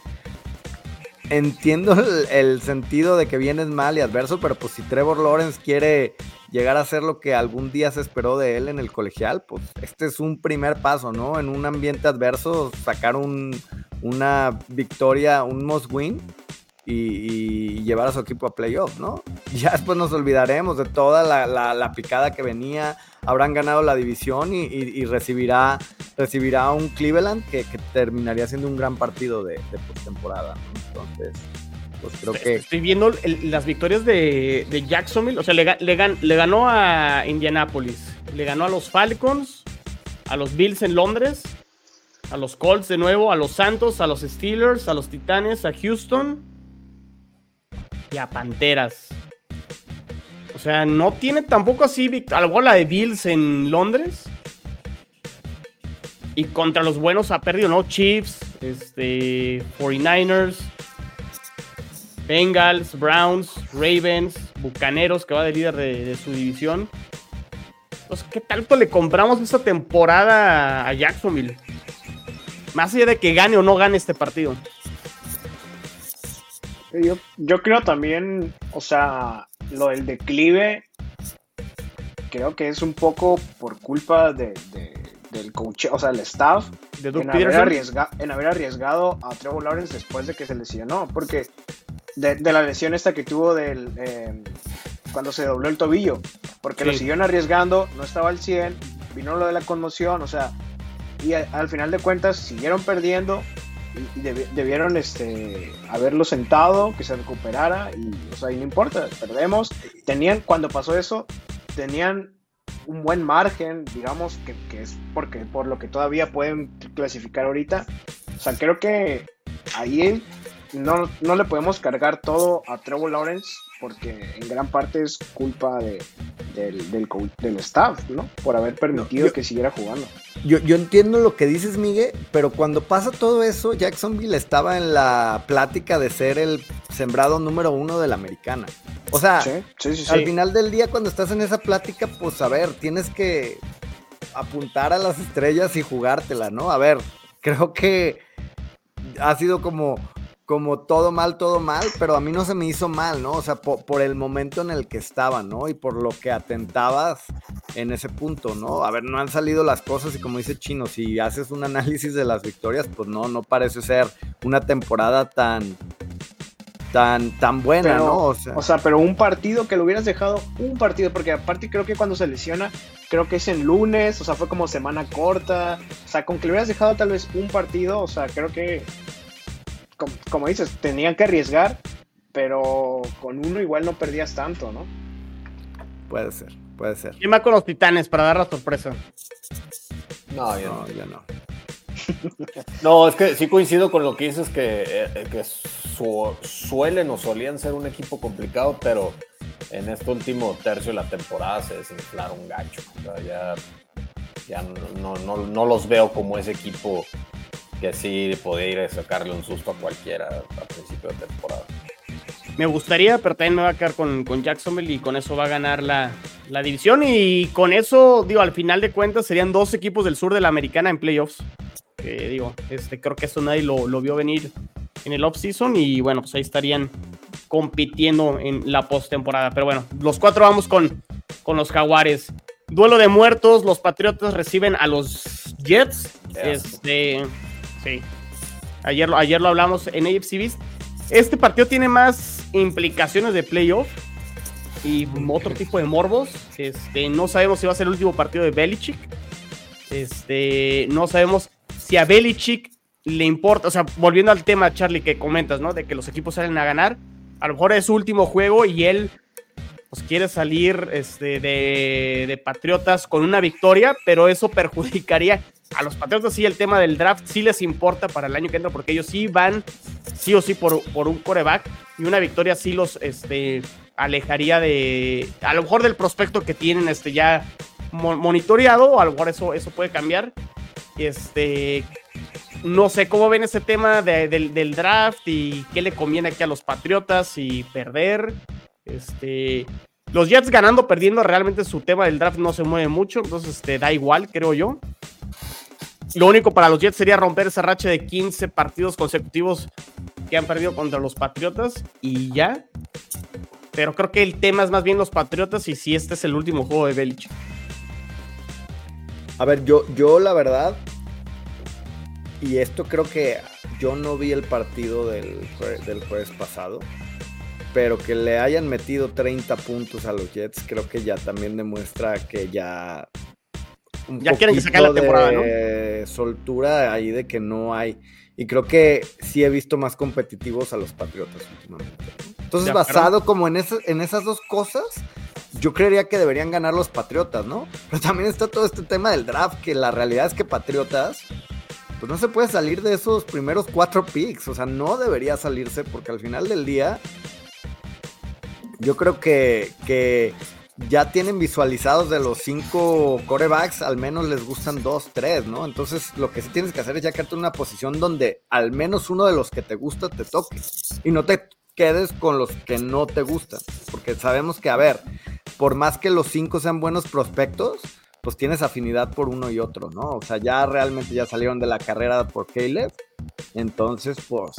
entiendo el, el sentido de que vienes mal y adverso, pero pues si Trevor Lawrence quiere llegar a ser lo que algún día se esperó de él en el colegial, pues este es un primer paso, ¿no? En un ambiente adverso, sacar un, una victoria, un must win y, y llevar a su equipo a playoff, ¿no? Ya después nos olvidaremos de toda la, la- la picada que venía, habrán ganado la división y, y- y recibirá, recibirá un Cleveland que, que terminaría siendo un gran partido de, de postemporada, ¿no? Entonces, pues creo que... Estoy viendo el- las victorias de, de Jacksonville. O sea, le, ga- le gan- le ganó a Indianapolis, le ganó a los Falcons, a los Bills en Londres, a los Colts de nuevo, a los Santos, a los Steelers, a los Titanes, a Houston y a Panteras. O sea, no tiene tampoco así a la de Bills en Londres. Y contra los buenos ha perdido, ¿no? Chiefs, este, 49ers, Bengals, Browns, Ravens, Bucaneros, que va de líder de, de su división. Entonces, ¿qué tanto le compramos esta temporada a Jacksonville? Más allá de que gane o no gane este partido. Yo, yo creo también, o sea, lo del declive, creo que es un poco por culpa de, de- del coach, o sea, el staff, De en haber, arriesga- en haber arriesgado a Trevor Lawrence después de que se lesionó, porque de, de la lesión esta que tuvo del, eh, cuando se dobló el tobillo, porque lo siguieron arriesgando, no estaba al 100, vino lo de la conmoción, o sea, y a- al final de cuentas siguieron perdiendo debi- debieron este, haberlo sentado, que se recuperara y, o sea, y no importa, perdemos. Tenían, cuando pasó eso, tenían un buen margen, digamos, que, que es porque por lo que todavía pueden clasificar ahorita. O sea, creo que ahí no, no le podemos cargar todo a Trevor Lawrence porque en gran parte es culpa de, del, del, staff, ¿no? Por haber permitido yo- que siguiera jugando. Yo, yo entiendo lo que dices, Miguel, pero cuando pasa todo eso, Jacksonville estaba en la plática de ser el sembrado número uno de la americana. O sea, Sí, sí, sí. sí. al final del día, cuando estás en esa plática, pues a ver, tienes que apuntar a las estrellas y jugártela, ¿no? A ver, creo que ha sido como, como todo mal, todo mal, pero a mí no se me hizo mal, ¿no? O sea, po- por el momento en el que estaba, ¿no? Y por lo que atentabas en ese punto, ¿no? A ver, no han salido las cosas y como dice Chino, si haces un análisis de las victorias, pues no, no parece ser una temporada tan, tan, tan buena, Pero, ¿no? O sea, O sea, pero un partido que lo hubieras dejado, un partido, porque aparte creo que cuando se lesiona, creo que es en lunes, o sea, fue como semana corta, o sea, con que le hubieras dejado tal vez un partido, o sea, creo que, como, como dices, tenían que arriesgar, pero con uno igual no perdías tanto, ¿no? puede ser, puede ser. ¿Quién va con los Titanes para dar la sorpresa? No, yo No, ya no. No, es que sí coincido con lo que dices que, eh, que su- suelen o solían ser un equipo complicado, pero en este último tercio de la temporada se desinflaron gacho. O sea, ya ya no, no, no los veo como ese equipo que sí podía ir a sacarle un susto a cualquiera a principio de temporada. Me gustaría, pero también me va a quedar con, con Jacksonville y con eso va a ganar la, la división. Y con eso, digo, al final de cuentas serían dos equipos del sur de la americana en playoffs. Digo, este, creo que eso nadie lo, lo vio venir en el off-season y bueno, pues ahí estarían compitiendo en la postemporada. Pero bueno, los cuatro vamos con, con los Jaguares. Duelo de muertos, los Patriotas reciben a los Jets. Este, sí. Ayer, ayer lo hablamos en AFC Beast. Este partido tiene más implicaciones de playoff y otro tipo de morbos. Este, no sabemos si va a ser el último partido de Belichick. Este, no sabemos si a Belichick le importa, o sea, volviendo al tema, Charlie, que comentas, ¿no? De que los equipos salen a ganar. A lo mejor es su último juego y él pues, quiere salir este, de, de, Patriotas con una victoria, pero eso perjudicaría a los Patriotas. Sí, el tema del draft sí les importa para el año que entra, porque ellos sí van, sí o sí, por, por un coreback y una victoria sí los este, alejaría de, a lo mejor del prospecto que tienen este, ya monitoreado, o a lo mejor eso, eso puede cambiar. Este, no sé cómo ven ese tema del, draft y qué le conviene aquí a los Patriotas y perder. Este, los Jets ganando, perdiendo, realmente su tema del draft no se mueve mucho, entonces este, da igual, creo yo. Lo único para los Jets sería romper esa racha de 15 partidos consecutivos que han perdido contra los Patriotas y ya. Pero creo que el tema es más bien los Patriotas y si este es el último juego de Belichick. A ver, yo, yo la verdad y esto creo que yo no vi el partido del, del jueves pasado, pero que le hayan metido 30 puntos a los Jets, creo que ya también demuestra que ya. ya quieren sacar la temporada, ¿no? Soltura ahí de que no hay. Y creo que sí he visto más competitivos a los Patriotas últimamente. Entonces, basado como en, en esas dos cosas, yo creería que deberían ganar los Patriotas, ¿no? Pero también está todo este tema del draft, que la realidad es que Patriotas pues no se puede salir de esos primeros cuatro picks. O sea, no debería salirse porque al final del día yo creo que, que ya tienen visualizados de los cinco corebacks, al menos les gustan dos, tres, ¿no? Entonces lo que sí tienes que hacer es ya quedarte en una posición donde al menos uno de los que te gusta te toque. Y no te quedes con los que no te gustan. Porque sabemos que, a ver, por más que los cinco sean buenos prospectos, pues tienes afinidad por uno y otro, ¿no? O sea, ya realmente ya salieron de la carrera por Caleb, entonces, pues,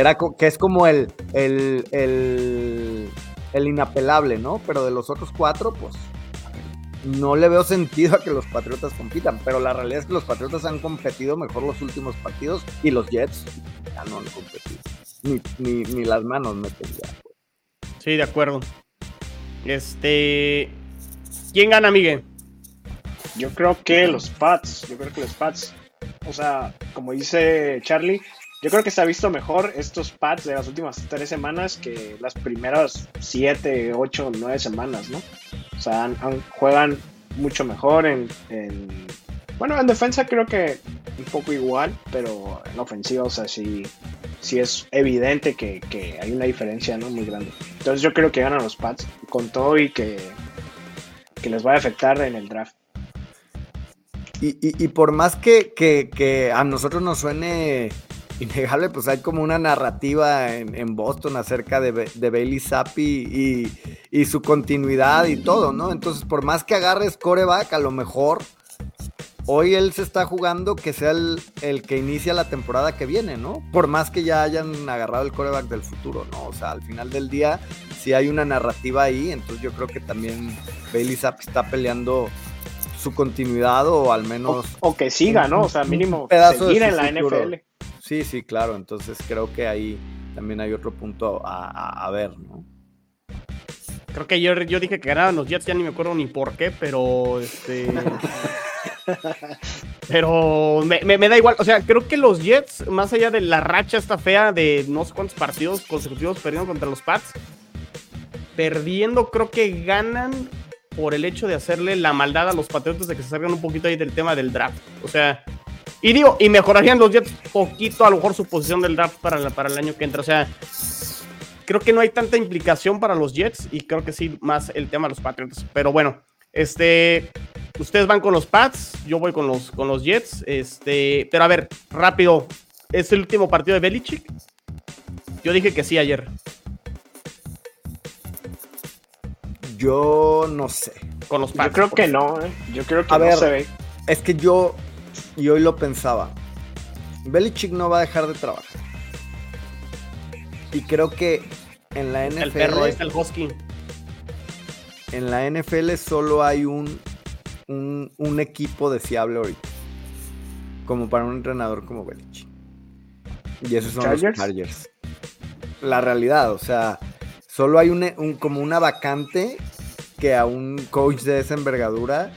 era que es como el, el, el, el inapelable, ¿no? Pero de los otros cuatro, pues, no le veo sentido a que los Patriotas compitan, pero la realidad es que los Patriotas han competido mejor los últimos partidos y los Jets ya no han competido. Ni, ni las manos meten ya. Sí, de acuerdo. Este. ¿Quién gana, Miguel? Yo creo que los Pats, yo creo que los Pats, o sea, como dice Charlie, yo creo que se ha visto mejor estos Pats de las últimas tres semanas que las primeras siete, ocho, nueve semanas, ¿no? O sea, juegan mucho mejor en, Bueno, en defensa creo que un poco igual, pero en ofensiva, o sea, sí, sí es evidente que, que, hay una diferencia, ¿no? Muy grande. Entonces yo creo que ganan los Pats con todo y que, que les va a afectar en el draft. Y, por más que, a nosotros nos suene innegable, pues hay como una narrativa en, Boston acerca de, Bailey Zappi y, su continuidad y todo, ¿no? Entonces, por más que agarres coreback, a lo mejor hoy él se está jugando que sea el, el, que inicia la temporada que viene, ¿no? Por más que ya hayan agarrado el coreback del futuro, ¿no? O sea, al final del día, si hay una narrativa ahí, entonces yo creo que también Bailey Zappi está peleando su continuidad o al menos... O, que siga, ¿no? O sea, mínimo seguir en la NFL. Sí, sí, claro. Entonces creo que ahí también hay otro punto a, ver, ¿no? Creo que yo, yo dije que ganaban los Jets, ya ni me acuerdo ni por qué, pero este... pero me, me, da igual, o sea, creo que los Jets, más allá de la racha esta fea de no sé cuántos partidos consecutivos perdiendo contra los Pats, perdiendo creo que ganan por el hecho de hacerle la maldad a los Patriotas de que se salgan un poquito ahí del tema del draft. O sea, y digo, y mejorarían los Jets poquito a lo mejor su posición del draft para, para el año que entra. O sea, creo que no hay tanta implicación para los Jets y creo que sí más el tema de los Patriotas. Pero bueno, este, ustedes van con los Pats, yo voy con los, con los Jets. Este, pero a ver, rápido, ¿es el último partido de Belichick? Yo dije que sí ayer. Yo no sé. Con los Yo creo que no, ¿eh? Yo creo que no se ve. Es que yo, y hoy lo pensaba. Belichick no va a dejar de trabajar. Y creo que en la NFL. El perro, es el Husky. En la NFL solo hay un, un, un equipo deseable ahorita. Como para un entrenador como Belichick. Y esos son ¿Chargers? los Chargers. La realidad, o sea, solo hay un, un- como una vacante que a un coach de esa envergadura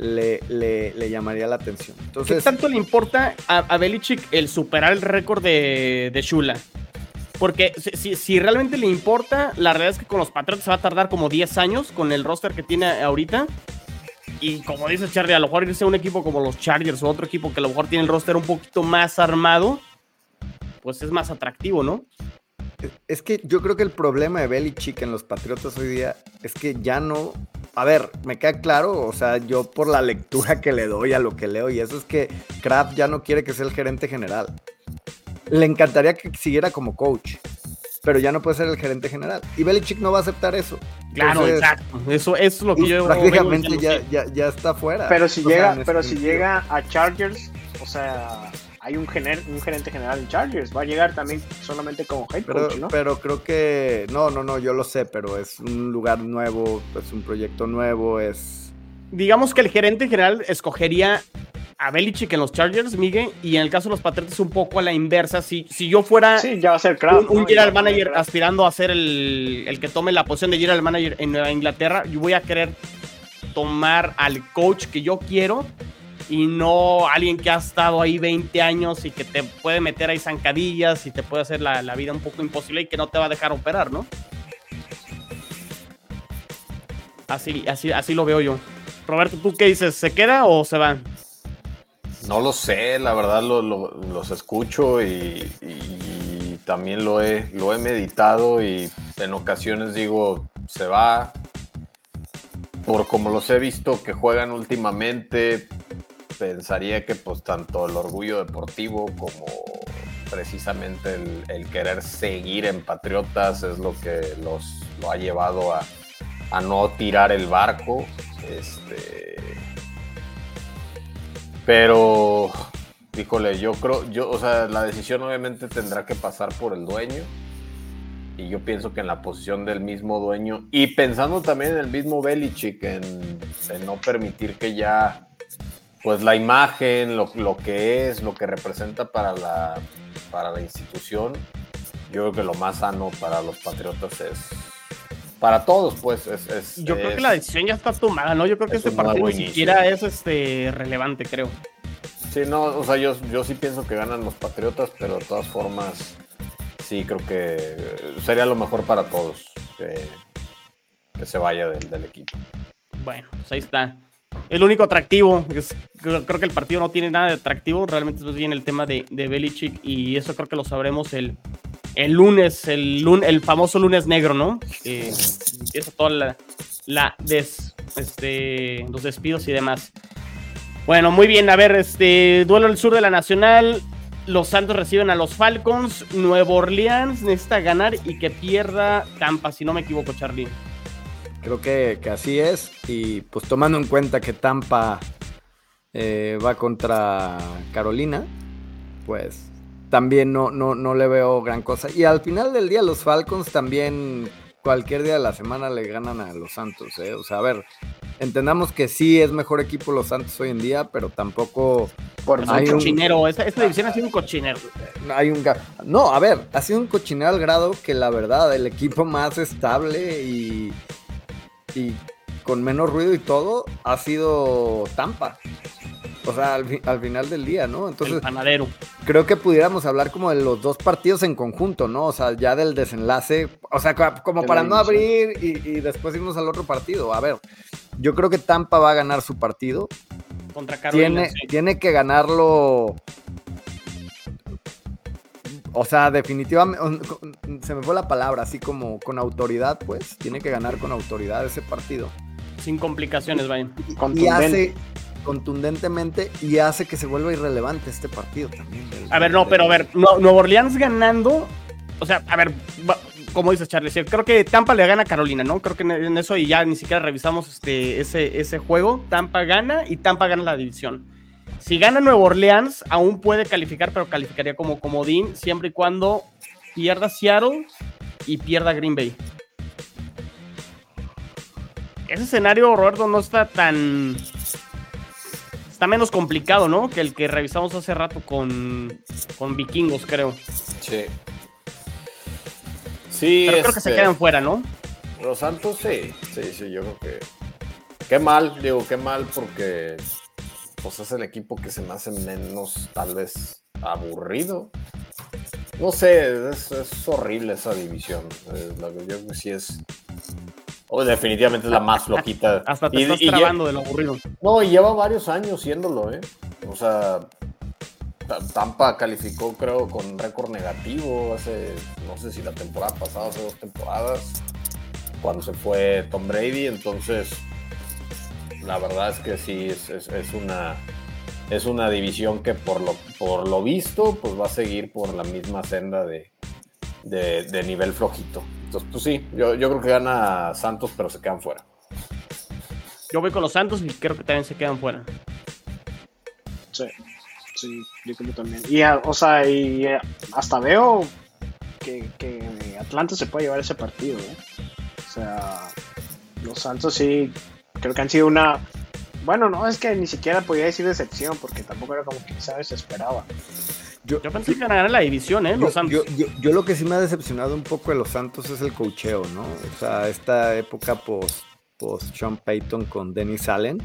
le, le- le llamaría la atención. ¿Qué tanto le importa a, a Belichick el superar el récord de, de Shula? Porque si realmente le importa, la realidad es que con los Patriots se va a tardar como 10 años con el roster que tiene ahorita. Y como dice Charlie, a lo mejor irse a un equipo como los Chargers o otro equipo que a lo mejor tiene el roster un poquito más armado, pues es más atractivo, ¿no? es que yo creo que el problema de Belichick en los Patriotas hoy día es que ya no. A ver, me queda claro, o sea, yo por la lectura que le doy a lo que leo, y eso es que Kraft ya no quiere que sea el gerente general. Le encantaría que siguiera como coach, pero ya no puede ser el gerente general. Y Belichick no va a aceptar eso. Claro, Entonces, exacto. Eso, eso es lo que pues, yo. prácticamente ya, ya, ya está fuera. Pero si O llega, pero si sentido. llega a Chargers, o sea, hay un, gener- un gerente general en Chargers. Va a llegar también solamente como head Pero, coach, ¿no? pero creo que. No, no, no, yo lo sé, pero es un lugar nuevo, es un proyecto nuevo, es. digamos que el gerente general escogería a Belichick en los Chargers, Miguel, y en el caso de los Patriots un poco a la inversa. Si, si yo fuera sí, ya va a ser Kraft. un, un ¿no? general a manager aspirando a ser el, el que tome la posición de general manager en Nueva Inglaterra, yo voy a querer tomar al coach que yo quiero y no alguien que ha estado ahí 20 años y que te puede meter ahí zancadillas y te puede hacer la, la vida un poco imposible y que no te va a dejar operar, ¿no? Así, así, así lo veo yo. Roberto, ¿tú qué dices? ¿Se queda o se va? No lo sé, la verdad lo- lo- los escucho y, y también lo he, lo he meditado y en ocasiones digo, se va. Por como los he visto que juegan últimamente, pensaría que pues tanto el orgullo deportivo como precisamente el, querer seguir en Patriotas es lo que los lo ha llevado a, no tirar el barco. Este, pero, híjole, yo creo, yo, o sea, la decisión obviamente tendrá que pasar por el dueño. Y yo pienso que en la posición del mismo dueño, y pensando también en el mismo Belichick, en no permitir que ya, pues la imagen, lo, lo que es, lo que representa para la, para la institución, yo creo que lo más sano para los Patriotas es, para todos, pues, es... es- Yo creo que la decisión ya está tomada, ¿no? Yo creo que es este un partido ni siquiera es este relevante, creo. Sí, no, o sea, yo, yo sí pienso que ganan los Patriotas, pero de todas formas, sí creo que eh, sería lo mejor para todos que, que se vaya del, del equipo. Bueno, pues ahí está. El único atractivo, creo, que el partido no tiene nada de atractivo, realmente es bien el tema de, Belichick y eso creo que lo sabremos el, el lunes, el, famoso lunes negro, ¿no? Eh, empieza toda la, este, los despidos y demás. Bueno, muy bien, a ver, este duelo del sur de la Nacional. Los Santos reciben a los Falcons. Nuevo Orleans necesita ganar y que pierda Tampa, si no me equivoco, Charlie. Creo que, que así es. Y pues tomando en cuenta que Tampa eh, va contra Carolina, pues también no, no, no le veo gran cosa. Y al final del día los Falcons también cualquier día de la semana le ganan a los Santos. ¿eh? O sea, a ver, entendamos que sí es mejor equipo los Santos hoy en día, pero tampoco Por Hay un cochinero, esta, esta división ha sido un cochinero. hay un... No, a ver, ha sido un cochinero al grado que la verdad, el equipo más estable y, y con menos ruido y todo ha sido Tampa. O sea, al, fi- al final del día, ¿no? Entonces, el panadero. creo que pudiéramos hablar como de los dos partidos en conjunto, ¿no? O sea, ya del desenlace, o sea, como para no abrir y, y después irnos al otro partido. A ver, yo creo que Tampa va a ganar su partido. Contra Carolina. Tiene, sí. tiene que ganarlo. O sea, definitivamente, se me fue la palabra, así como con autoridad, pues. Tiene que ganar con autoridad ese partido. Sin complicaciones, vayan. Y hace contundentemente y hace que se vuelva irrelevante este partido también. A ver, no, pero a ver, no- Nueva Orleans ganando. O sea, a ver, como dices, Charlie, sí, creo que Tampa le gana a Carolina, ¿no? Creo que en, en eso y ya ni siquiera revisamos este, ese, ese juego. Tampa gana y Tampa gana la división. Si gana Nueva Orleans, aún puede calificar, pero calificaría como comodín siempre y cuando pierda Seattle y pierda Green Bay. Ese escenario, Roberto, no está tan. Está menos complicado, ¿no? Que el que revisamos hace rato con, con Vikingos, creo. Sí. Sí, Pero creo que se este, quedan fuera, ¿no? Los Santos, sí, sí, sí, yo creo que. Qué mal, digo, qué mal, porque pues es el equipo que se me hace menos, tal vez, aburrido. No sé, es, es horrible esa división. Eh, la- yo creo que sí es. oh, definitivamente es la más flojita. Hasta te Y- estás y trabando de lo aburrido. no, y lleva varios años siéndolo, ¿eh? O sea, Ta- Tampa calificó, creo, con récord negativo hace, no sé si la temporada pasada, hace dos temporadas, cuando se fue Tom Brady. Entonces, la verdad es que sí, es, es- es una, es una división que por lo, por lo visto, pues va a seguir por la misma senda de, de, de nivel flojito. Entonces, pues sí, yo, yo creo que gana Santos, pero se quedan fuera. Yo voy con los Santos y creo que también se quedan fuera. Sí, sí, yo creo también. Y, ah, o sea, y eh, hasta veo que, que Atlanta se puede llevar ese partido, ¿eh? O sea, los Santos sí, creo que han sido una... Bueno, no, es que ni siquiera podía decir decepción, porque tampoco era como que quizás desesperaba. Yo pensé que ganar la división, ¿eh? Los Yo, Santos. yo- yo- yo lo que sí me ha decepcionado un poco de los Santos es el cocheo, ¿no? O sea, esta época post, post Sean Payton con Dennis Allen.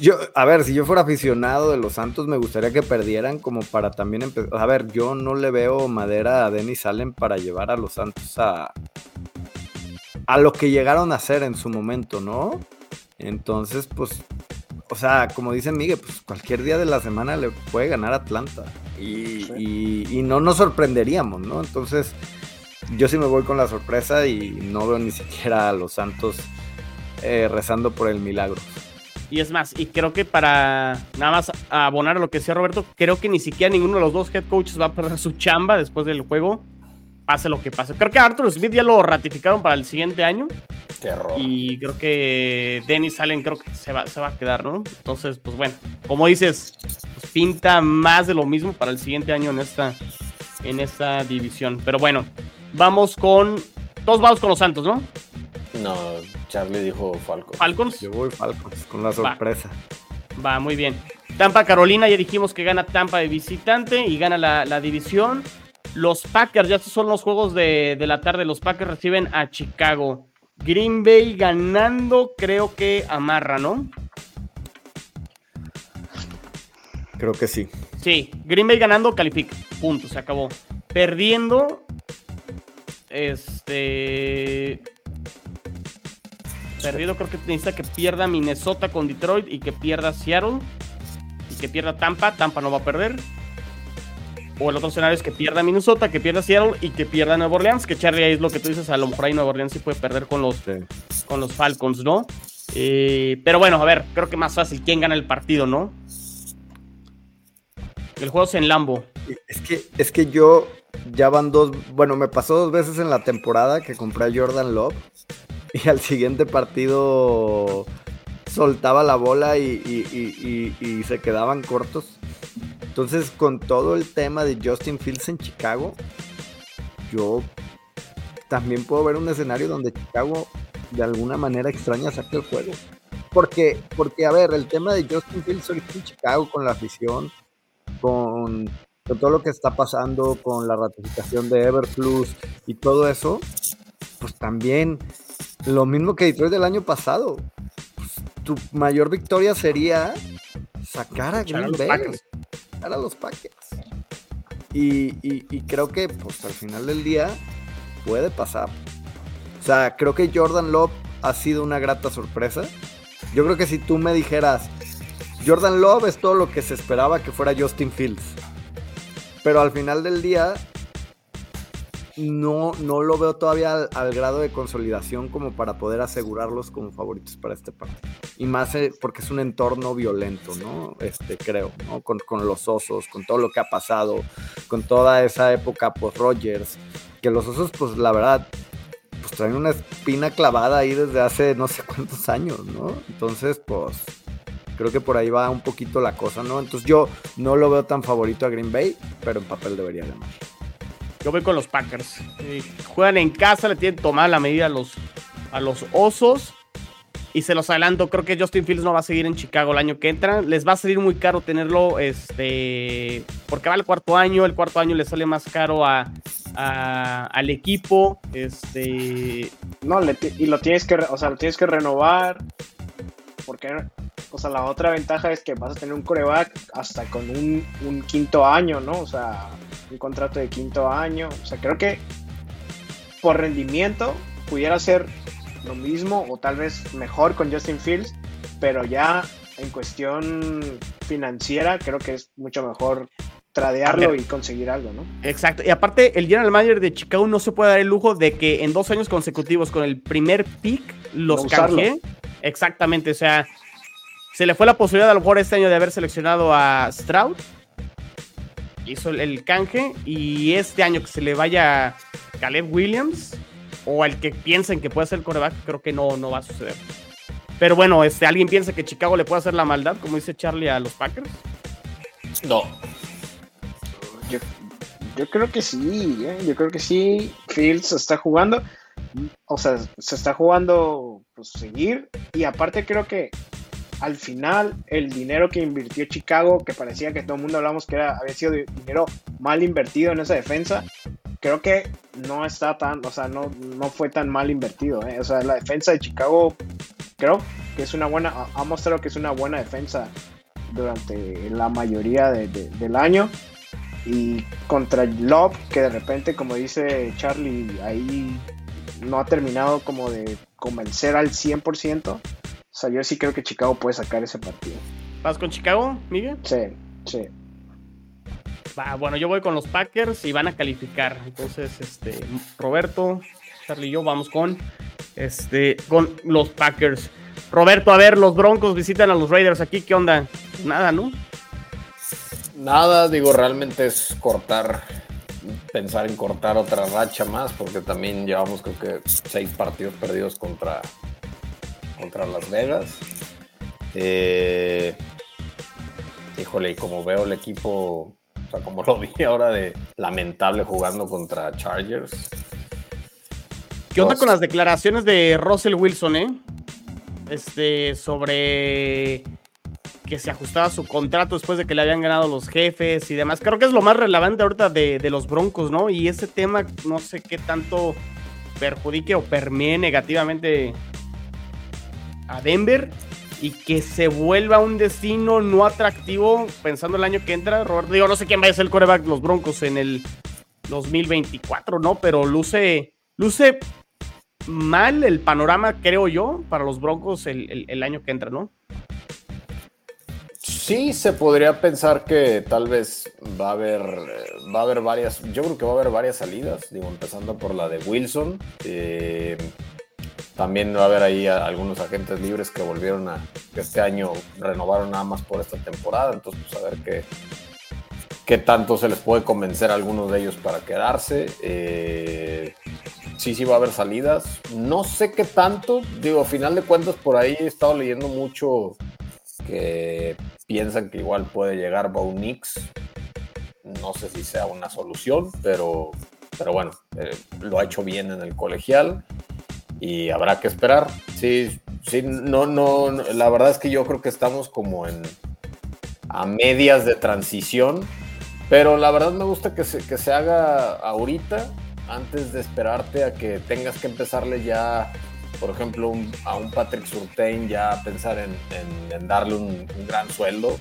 Yo, a ver, si yo fuera aficionado de los Santos, me gustaría que perdieran como para también empezar. A ver, yo no le veo madera a Dennis Allen para llevar a los Santos a, a lo que llegaron a hacer en su momento, ¿no? Entonces, pues, o sea, como dice Miguel, pues cualquier día de la semana le puede ganar Atlanta. Y, Sí. y- y no nos sorprenderíamos, ¿no? Entonces, yo sí me voy con la sorpresa y no veo ni siquiera a los Santos eh, rezando por el milagro. Y es más, y creo que para nada más abonar a lo que decía Roberto, creo que ni siquiera ninguno de los dos head coaches va a perder su chamba después del juego, pase lo que pase. Creo que Arthur Smith ya lo ratificaron para el siguiente año Qué error. y creo que Dennis Allen creo que se va, se va a quedar, ¿no? Entonces, pues bueno, como dices, pues pinta más de lo mismo para el siguiente año en esta, en esta división. Pero bueno, vamos con... Todos vamos con los Santos, ¿no? No, Charlie dijo Falco. Falcons. Yo voy Falcons con la sorpresa. Va, muy bien. Tampa Carolina, ya dijimos que gana Tampa de visitante y gana la, la división. Los Packers, ya estos son los juegos de, de la tarde. Los Packers reciben a Chicago. Green Bay ganando, creo que amarra, ¿no? Creo que sí. Sí, Green Bay ganando, califica. Punto, se acabó. Perdiendo, este. Perdido, creo que necesita que pierda Minnesota con Detroit y que pierda Seattle. Y que pierda Tampa. Tampa no va a perder. O el otro escenario es que pierda Minnesota, que pierda Seattle y que pierda Nueva Orleans. Que Charlie ahí es lo que tú dices. A lo mejor ahí Nueva Orleans sí puede perder con los, Sí. con los Falcons, ¿no? Eh, pero bueno, a ver, creo que más fácil quién gana el partido, ¿no? El juego es en Lambo. Es que, es que yo ya van dos, bueno, me pasó dos veces en la temporada que compré a Jordan Love y al siguiente partido soltaba la bola y, y- y- y- y se quedaban cortos. Entonces, con todo el tema de Justin Fields en Chicago, yo también puedo ver un escenario donde Chicago de alguna manera extraña saque el juego. Porque, porque, a ver, el tema de Justin Fields ahorita en Chicago con la afición, con, con todo lo que está pasando, con la ratificación de Everplus y todo eso, pues también lo mismo que Detroit del año pasado. Pues, tu mayor victoria sería sacar a Green Bay, A los Packers. Y, y- y creo que pues al final del día puede pasar. O sea, creo que Jordan Love ha sido una grata sorpresa. Yo creo que si tú me dijeras, Jordan Love es todo lo que se esperaba que fuera Justin Fields. Pero al final del día, no, no lo veo todavía al, grado de consolidación como para poder asegurarlos como favoritos para este partido. Y más eh, porque es un entorno violento, ¿no? Este, creo, ¿no? Con, con los osos, con todo lo que ha pasado, con toda esa época post-Rogers. Que los osos, pues la verdad, pues traen una espina clavada ahí desde hace no sé cuántos años, ¿no? Entonces, pues Creo que por ahí va un poquito la cosa, ¿no? Entonces yo no lo veo tan favorito a Green Bay, pero en papel debería ganar. Yo voy con los Packers. Juegan en casa, le tienen tomada la medida a los, a los osos. Y se los adelanto, creo que Justin Fields no va a seguir en Chicago el año que entra. Les va a salir muy caro tenerlo, este, porque va el cuarto año. El cuarto año le sale más caro a, al equipo. Este, no, y lo tienes que, o sea, lo tienes que renovar. Porque, o sea, la otra ventaja es que vas a tener un coreback hasta con un, un quinto año, ¿no? O sea, un contrato de quinto año. O sea, creo que por rendimiento pudiera ser lo mismo o tal vez mejor con Justin Fields, pero ya en cuestión financiera creo que es mucho mejor tradearlo y conseguir algo, ¿no? Exacto. Y aparte, el general manager de Chicago no se puede dar el lujo de que en dos años consecutivos con el primer pick los no Exactamente. O sea, se le fue la posibilidad a lo mejor este año de haber seleccionado a Stroud. Hizo el canje. Y este año que se le vaya Caleb Williams o el que piensen que puede ser el coreback, creo que no, no va a suceder. Pero bueno, este, ¿alguien piensa que Chicago le puede hacer la maldad, como dice Charlie, a los Packers? No. Yo, creo que sí, ¿eh? yo creo que sí. Fields está jugando, o sea, se está jugando pues, seguir. Y aparte creo que al final el dinero que invirtió Chicago, que parecía que todo el mundo hablamos que era, había sido dinero mal invertido en esa defensa, creo que no está tan, o sea, no, no fue tan mal invertido. ¿eh? O sea, la defensa de Chicago creo que es una buena, ha mostrado que es una buena defensa durante la mayoría del año. Y contra Love, que de repente, como dice Charlie, ahí no ha terminado como de convencer al 100%. O sea, yo sí creo que Chicago puede sacar ese partido. ¿Vas con Chicago, Miguel? Sí, sí bueno, yo voy con los Packers y van a calificar. Entonces, este, Roberto, Charlie y yo vamos con, este, con los Packers. Roberto, a ver, los Broncos visitan a los Raiders aquí, ¿qué onda? Nada, ¿no? Nada, digo, realmente es cortar, pensar en cortar otra racha más, porque también llevamos creo que seis partidos perdidos contra, contra Las Vegas. Eh, híjole, y como veo el equipo o sea, como lo vi ahora de lamentable jugando contra Chargers. ¿Qué onda con las declaraciones de Russell Wilson, eh? Este, sobre que se ajustaba su contrato después de que le habían ganado los jefes y demás. Creo que es lo más relevante ahorita de, los Broncos, ¿no? Y ese tema no sé qué tanto perjudique o permee negativamente a Denver y que se vuelva un destino no atractivo pensando el año que entra. Roberto, digo, no sé quién va a ser el coreback de los Broncos en el 2024, ¿no? Pero luce, luce mal el panorama, creo yo, para los Broncos el, año que entra, ¿no? Sí, se podría pensar que tal vez va a haber, va a haber varias, yo creo que va a haber varias salidas, digo, empezando por la de Wilson. Eh, también va a haber ahí algunos agentes libres que volvieron a, que este año renovaron nada más por esta temporada, entonces pues a ver qué, qué tanto se les puede convencer a algunos de ellos para quedarse. Eh, sí, sí va a haber salidas. No sé qué tanto, digo, a final de cuentas por ahí he estado leyendo mucho que piensan que igual puede llegar Bo Nix. No sé si sea una solución, pero, pero bueno, eh, lo ha hecho bien en el colegial y habrá que esperar. Sí, sí, no, no, la verdad es que yo creo que estamos como en a medias de transición, pero la verdad me gusta que se, que se haga ahorita, antes de esperarte a que tengas que empezarle ya, por ejemplo, a un Patrick Surtain ya pensar en, darle un, gran sueldo.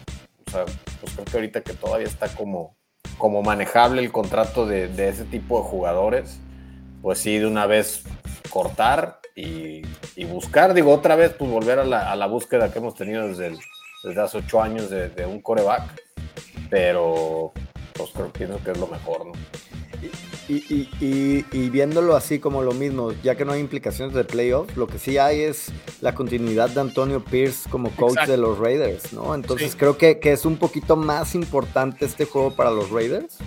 O sea, pues creo que ahorita que todavía está como, como manejable el contrato de, de ese tipo de jugadores, pues sí, de una vez cortar y, buscar, digo, otra vez, pues volver a la, búsqueda que hemos tenido desde, hace ocho años de, un coreback, pero pues creo que es lo mejor, ¿no? Y, viéndolo así como lo mismo, ya que no hay implicaciones de playoff, lo que sí hay es la continuidad de Antonio Pierce como coach de los Raiders, ¿no? Entonces creo que, que, es un poquito más importante este juego para los Raiders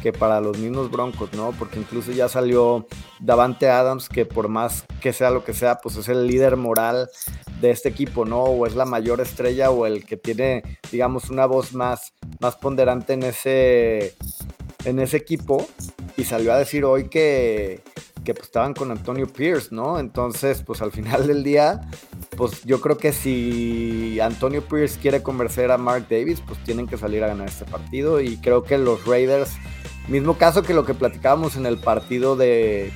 que para los mismos Broncos, ¿no? Porque incluso ya salió Davante Adams, que por más que sea lo que sea, pues es el líder moral de este equipo, ¿no? O es la mayor estrella o el que tiene, digamos, una voz más, más ponderante en ese, en ese equipo. Y salió a decir hoy que, que pues, estaban con Antonio Pierce, ¿no? Entonces, pues al final del día, pues yo creo que si Antonio Pierce quiere convencer a Mark Davis, pues tienen que salir a ganar este partido. Y creo que los Raiders, mismo caso que lo que platicábamos en el partido de,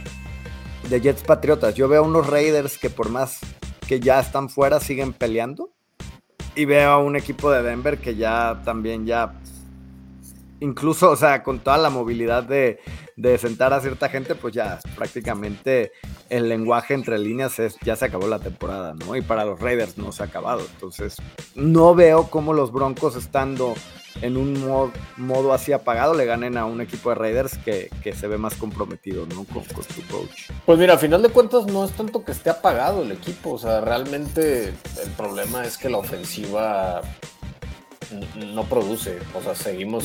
de Jets Patriotas, yo veo a unos Raiders que por más que ya están fuera siguen peleando. Y veo a un equipo de Denver que ya también ya incluso, o sea, con toda la movilidad de, sentar a cierta gente, pues ya prácticamente el lenguaje entre líneas es, ya se acabó la temporada, ¿no? Y para los Raiders no se ha acabado. Entonces, no veo cómo los Broncos estando en un modo, así apagado le ganen a un equipo de Raiders que, se ve más comprometido, ¿no? Con, con, su coach. Pues mira, a final de cuentas no es tanto que esté apagado el equipo, o sea, realmente el problema es que la ofensiva no produce. O sea, seguimos,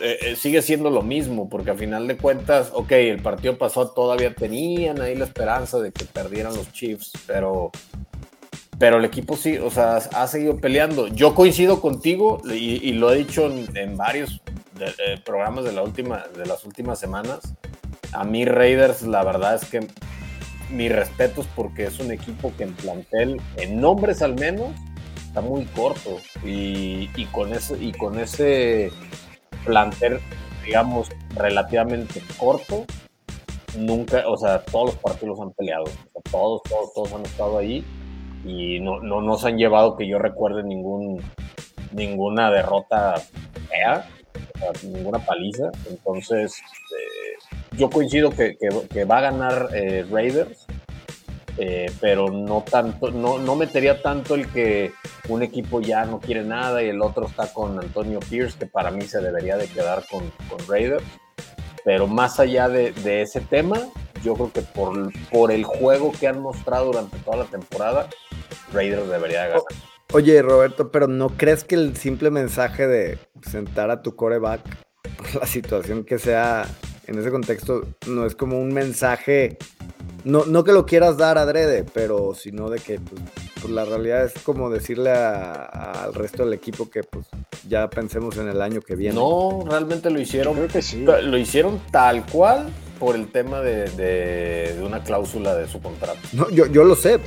eh, eh, sigue siendo lo mismo, porque a final de cuentas, ok, el partido pasó, todavía tenían ahí la esperanza de que perdieran los Chiefs, pero, pero el equipo sí, o sea, ha seguido peleando. Yo coincido contigo y, lo he dicho en, varios eh, programas de, la última, de las últimas semanas. A mí Raiders, la verdad es que mi respeto es porque es un equipo que en plantel, en nombres al menos, muy corto. Y, con ese, y con ese plantel, digamos, relativamente corto, nunca, o sea, todos los partidos han peleado, todos, todos, todos han estado ahí y no, no nos han llevado que yo recuerde ningún, ninguna derrota fea, ninguna paliza. Entonces, eh, yo coincido que, que, va a ganar eh, Raiders eh, pero no tanto, no, no metería tanto el que un equipo ya no quiere nada y el otro está con Antonio Pierce, que para mí se debería de quedar con, con Raiders. Pero más allá de, de, ese tema, yo creo que por, por el juego que han mostrado durante toda la temporada, Raiders debería de ganar. Oye, Roberto, pero ¿no crees que el simple mensaje de sentar a tu coreback por la situación que sea en ese contexto no es como un mensaje no, no que lo quieras dar adrede, pero sino de que pues, pues la realidad es como decirle al resto del equipo que pues ya pensemos en el año que viene. No, realmente lo hicieron. Creo que sí. Lo hicieron tal cual por el tema de, una cláusula de su contrato. No, yo, yo lo sé,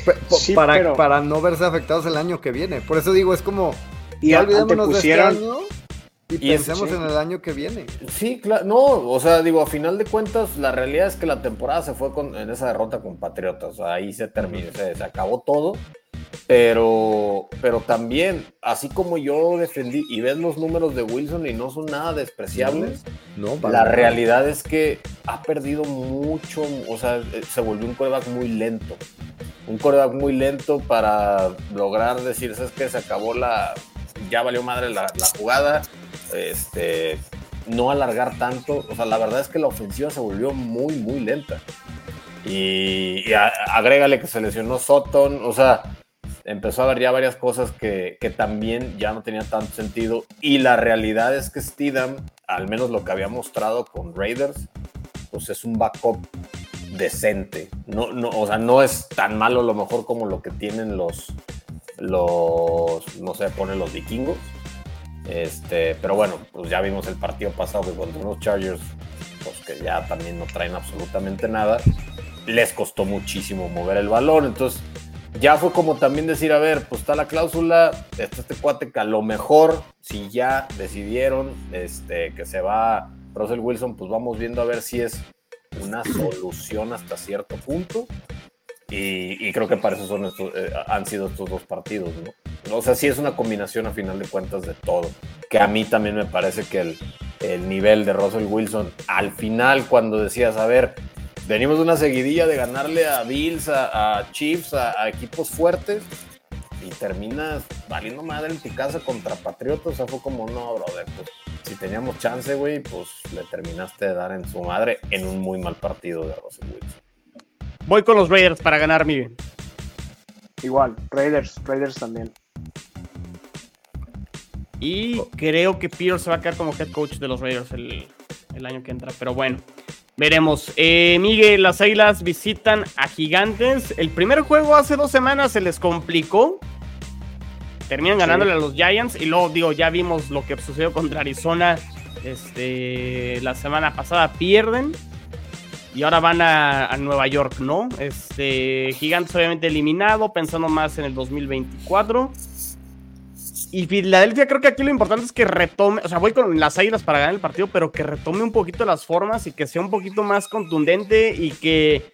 para, para no verse afectados el año que viene. Por eso digo, es como. Y olvidémonos de este año y, pensemos en el año que viene. Sí, claro. No, o sea, digo, a final de cuentas, la realidad es que la temporada se fue con, en esa derrota con Patriotas. ahí se terminó, se, acabó todo. Pero, pero también, así como yo defendí y ves los números de Wilson y no son nada despreciables, no, la realidad es que ha perdido mucho, o sea, se volvió un coreback muy lento. Un coreback muy lento para lograr decir, ¿sabes qué? Se acabó la, ya valió madre la, jugada, este, no alargar tanto. O sea, la verdad es que la ofensiva se volvió muy, muy lenta. Y, agrégale que se lesionó Sutton, o sea, empezó a haber ya varias cosas que, también ya no tenían tanto sentido. Y la realidad es que Steedham, al menos lo que había mostrado con Raiders, pues es un backup decente. No, no, o sea, no es tan malo a lo mejor como lo que tienen los, los no sé, ponen los vikingos este, pero bueno, pues ya vimos el partido pasado que contra unos Chargers, pues que ya también no traen absolutamente nada. Les costó muchísimo mover el balón. Entonces, ya fue como también decir, a ver, pues está la cláusula, está este cuate que a lo mejor, si ya decidieron este, que se va Russell Wilson, pues vamos viendo a ver si es una solución hasta cierto punto. Y, creo que para eso son eh, han sido estos dos partidos, ¿no? O sea, sí es una combinación a final de cuentas de todo. Que a mí también me parece que el, el nivel de Russell Wilson, al final, cuando decías, a ver, venimos una seguidilla de ganarle a Bills, a, Chiefs, a, equipos fuertes, y terminas valiendo madre en tu casa contra Patriotas. O sea, fue como, no, brother, pues si teníamos chance, güey, pues le terminaste de dar en su madre en un muy mal partido de Russell Wilson. Voy con los Raiders para ganar mi. Igual, Raiders, Raiders también. Y creo que Pierce se va a quedar como head coach de los Raiders el, año que entra. Pero bueno. Veremos. Eh, Miguel, las Águilas visitan a Gigantes. El primer juego hace dos semanas se les complicó. Terminan ganándole a los Giants. Y luego, digo, ya vimos lo que sucedió contra Arizona. Este, la semana pasada pierden. Y ahora van a, Nueva York, ¿no? Este, Gigantes obviamente eliminado, pensando más en el 2024. Y Filadelfia creo que aquí lo importante es que retome, o sea, voy con las águilas para ganar el partido, pero que retome un poquito las formas y que sea un poquito más contundente y que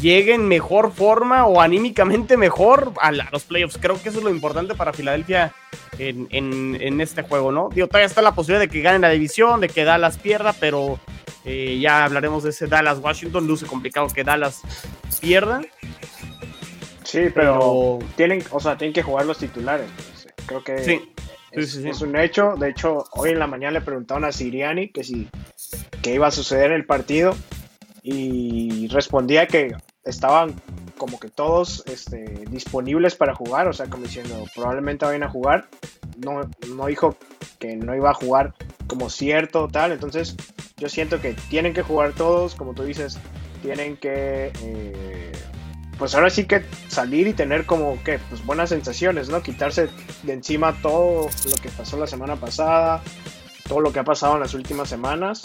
llegue en mejor forma o anímicamente mejor a, los playoffs. Creo que eso es lo importante para Filadelfia en, este juego, ¿no? Digo, todavía está la posibilidad de que ganen la división, de que Dallas pierda, pero eh, ya hablaremos de ese Dallas-Washington. Luce complicado que Dallas pierda. Sí, pero, tienen, o sea, tienen que jugar los titulares. Creo que es, un hecho. De hecho, hoy en la mañana le preguntaron a Siriani que si qué iba a suceder en el partido y respondía que estaban como que todos este, disponibles para jugar, o sea, como diciendo, probablemente vayan a jugar. No, no dijo que no iba a jugar como cierto, tal. Entonces, yo siento que tienen que jugar todos, como tú dices, tienen que eh, pues ahora sí que salir y tener como que pues buenas sensaciones, ¿no? Quitarse de encima todo lo que pasó la semana pasada, todo lo que ha pasado en las últimas semanas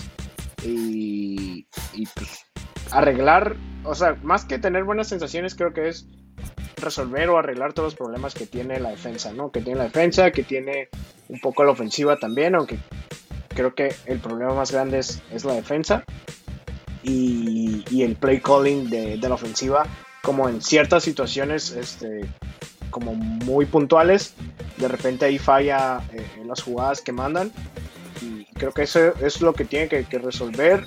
y, pues arreglar, o sea, más que tener buenas sensaciones creo que es resolver o arreglar todos los problemas que tiene la defensa, ¿no? Que tiene la defensa, que tiene un poco la ofensiva también, aunque creo que el problema más grande es, la defensa. Y, el play calling de, de la ofensiva como en ciertas situaciones este, como muy puntuales, de repente ahí falla eh, en las jugadas que mandan. Y creo que eso es lo que tienen que, resolver.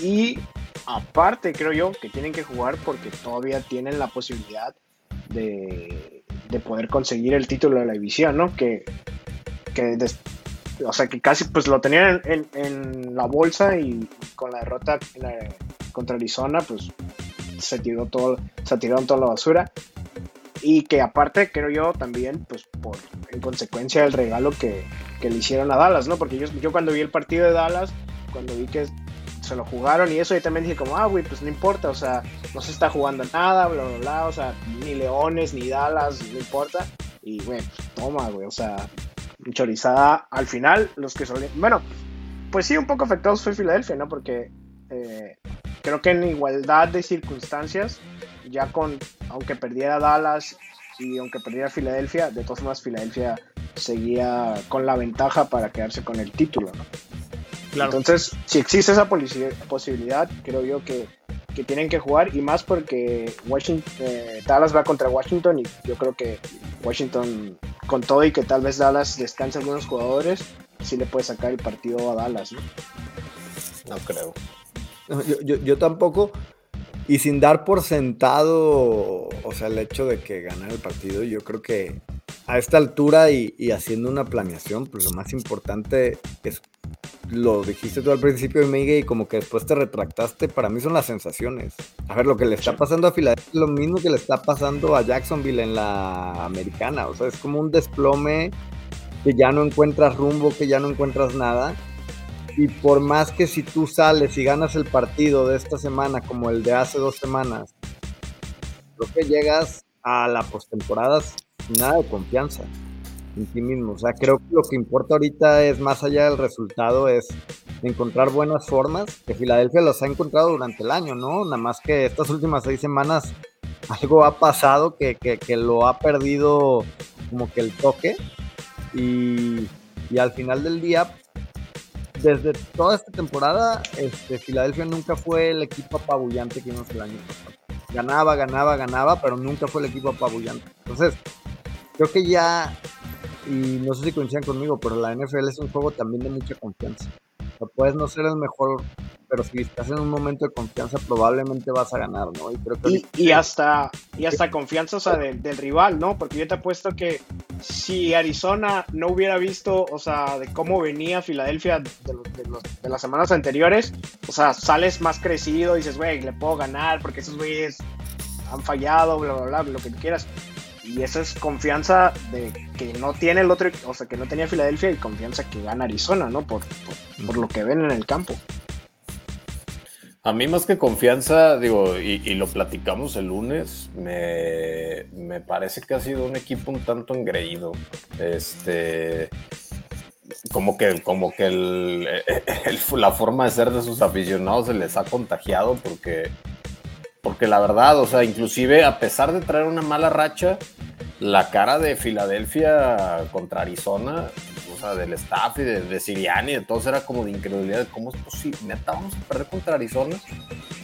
Y aparte, creo yo, que tienen que jugar porque todavía tienen la posibilidad de, de poder conseguir el título de la división, ¿no? Que, que o sea, que casi pues lo tenían en, en, la bolsa y con la derrota contra Arizona, pues se tiró todo, se tiraron toda la basura. Y que aparte, creo yo, también, pues por en consecuencia del regalo que, que le hicieron a Dallas, ¿no? Porque yo cuando vi el partido de Dallas, cuando vi que se lo jugaron y eso, yo también dije como, ah, güey, pues no importa, o sea, no se está jugando nada, bla, bla, bla, o sea, ni Leones, ni Dallas, no importa. Y, güey, pues toma, güey, o sea, chorizada. Al final, los que son... Bueno, pues sí, un poco afectados fue Filadelfia, ¿no? Porque eh, creo que en igualdad de circunstancias, ya con, aunque perdiera Dallas y aunque perdiera Filadelfia, de todas formas Filadelfia seguía con la ventaja para quedarse con el título, Entonces, si existe esa posibilidad, creo yo que, tienen que jugar y más porque Washington, eh, Dallas va contra Washington y yo creo que Washington, con todo y que tal vez Dallas descanse algunos jugadores, sí le puede sacar el partido a Dallas, ¿no? No creo. Yo, yo, tampoco. Y sin dar por sentado, o sea, el hecho de que ganar el partido, yo creo que a esta altura y, haciendo una planeación, pues lo más importante es, lo dijiste tú al principio, Miguel, y como que después te retractaste, para mí son las sensaciones. A ver, lo que le está pasando a Filadelfia es lo mismo que le está pasando a Jacksonville en la americana, o sea, es como un desplome que ya no encuentras rumbo, que ya no encuentras nada. Y por más que si tú sales y ganas el partido de esta semana como el de hace dos semanas, creo que llegas a la postemporada sin nada de confianza en ti mismo. O sea, creo que lo que importa ahorita es, más allá del resultado, es encontrar buenas formas, que Filadelfia los ha encontrado durante el año, ¿no? Nada más que estas últimas seis semanas algo ha pasado que, que, lo ha perdido como que el toque. Y, y al final del día, desde toda esta temporada, este, Filadelfia nunca fue el equipo apabullante que vimos el año pasado. Ganaba, ganaba, ganaba, pero nunca fue el equipo apabullante. Entonces, creo que ya, y no sé si coinciden conmigo, pero la NFL es un juego también de mucha confianza. O puedes no ser el mejor pero si estás en un momento de confianza probablemente vas a ganar, ¿no? Y, hasta, y hasta confianza o sea, del rival, ¿no? Porque yo te apuesto que si Arizona no hubiera visto, o sea, de cómo venía Filadelfia de, las semanas anteriores, o sea, sales más crecido dices, güey, le puedo ganar porque esos güeyes han fallado, bla, bla, bla, lo que quieras. Y eso es confianza de que no tiene el otro, o sea, que no tenía Filadelfia y confianza que gana Arizona, ¿no? por, por lo que ven en el campo. A mí más que confianza, digo, y, lo platicamos el lunes, me, me, parece que ha sido un equipo un tanto engreído. Este, como que, como que el, la forma de ser de sus aficionados se les ha contagiado porque, porque la verdad, o sea, inclusive a pesar de traer una mala racha, la cara de Filadelfia contra Arizona, o sea, del staff y de, Siriani, de todos era como de incredulidad de cómo es posible, neta, vamos a perder contra Arizona.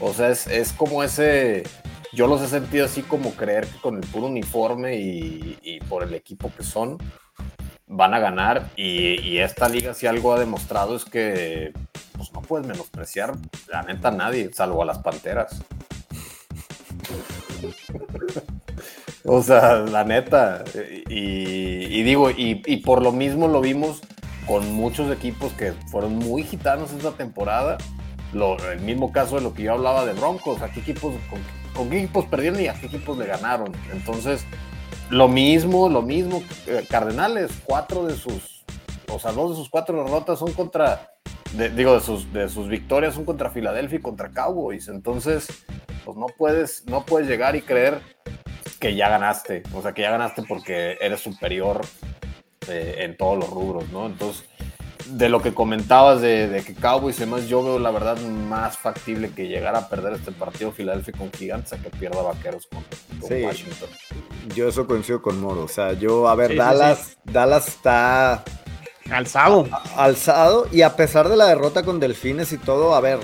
O sea, es, es como ese, yo los he sentido así como creer que con el puro uniforme y, y por el equipo que son, van a ganar y, esta liga si algo ha demostrado es que pues, no puedes menospreciar la neta a nadie, salvo a las Panteras. o sea, la neta. Y, digo, y, por lo mismo lo vimos con muchos equipos que fueron muy gitanos esta temporada. El mismo caso de lo que yo hablaba de Broncos, a equipos, con, con qué equipos perdieron y a qué equipos le ganaron. Entonces, lo mismo, lo mismo, eh, Cardenales, cuatro de sus, o sea, dos de sus cuatro derrotas son contra, digo, de sus, de sus victorias son contra Filadelfia y contra Cowboys. Entonces, pues no puedes, no puedes llegar y creer que ya ganaste, o sea, que ya ganaste porque eres superior eh, en todos los rubros, ¿no? Entonces, de lo que comentabas de, que Cowboys y demás, yo veo la verdad más factible que llegar a perder este partido Filadelfia con Gigantes a que pierda Vaqueros con, Washington. Yo eso coincido con Moro. O sea, yo, a ver, Dallas, Dallas está alzado. alzado. Y a pesar de la derrota con Delfines y todo, a ver,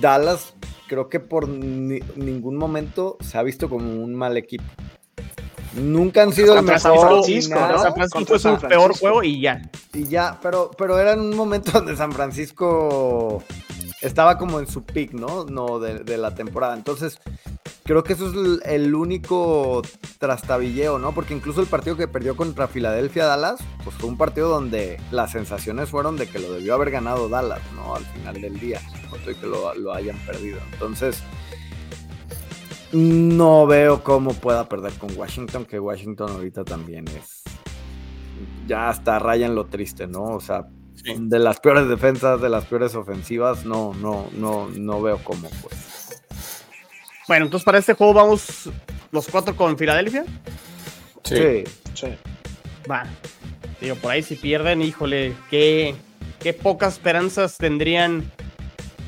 Dallas creo que por ningún momento se ha visto como un mal equipo. Nunca han sido el mejor. San Francisco, San Francisco es un peor juego y ya. Y ya, pero, pero era en un momento donde San Francisco estaba como en su pick, ¿no? No, de, la temporada. Entonces, creo que eso es el único trastabilleo, ¿no? Porque incluso el partido que perdió contra Filadelfia Dallas, pues fue un partido donde las sensaciones fueron de que lo debió haber ganado Dallas, ¿no? Al final del día, no estoy que lo, lo hayan perdido. Entonces, no veo cómo pueda perder con Washington, que Washington ahorita también es. Ya hasta raya en lo triste, ¿no? O sea, de las peores defensas, de las peores ofensivas, no, no, no, no veo cómo, pues. Bueno, entonces para este juego vamos los cuatro con Filadelfia. Sí. Sí. Va. Digo, por ahí si pierden, híjole, qué, qué pocas esperanzas tendrían.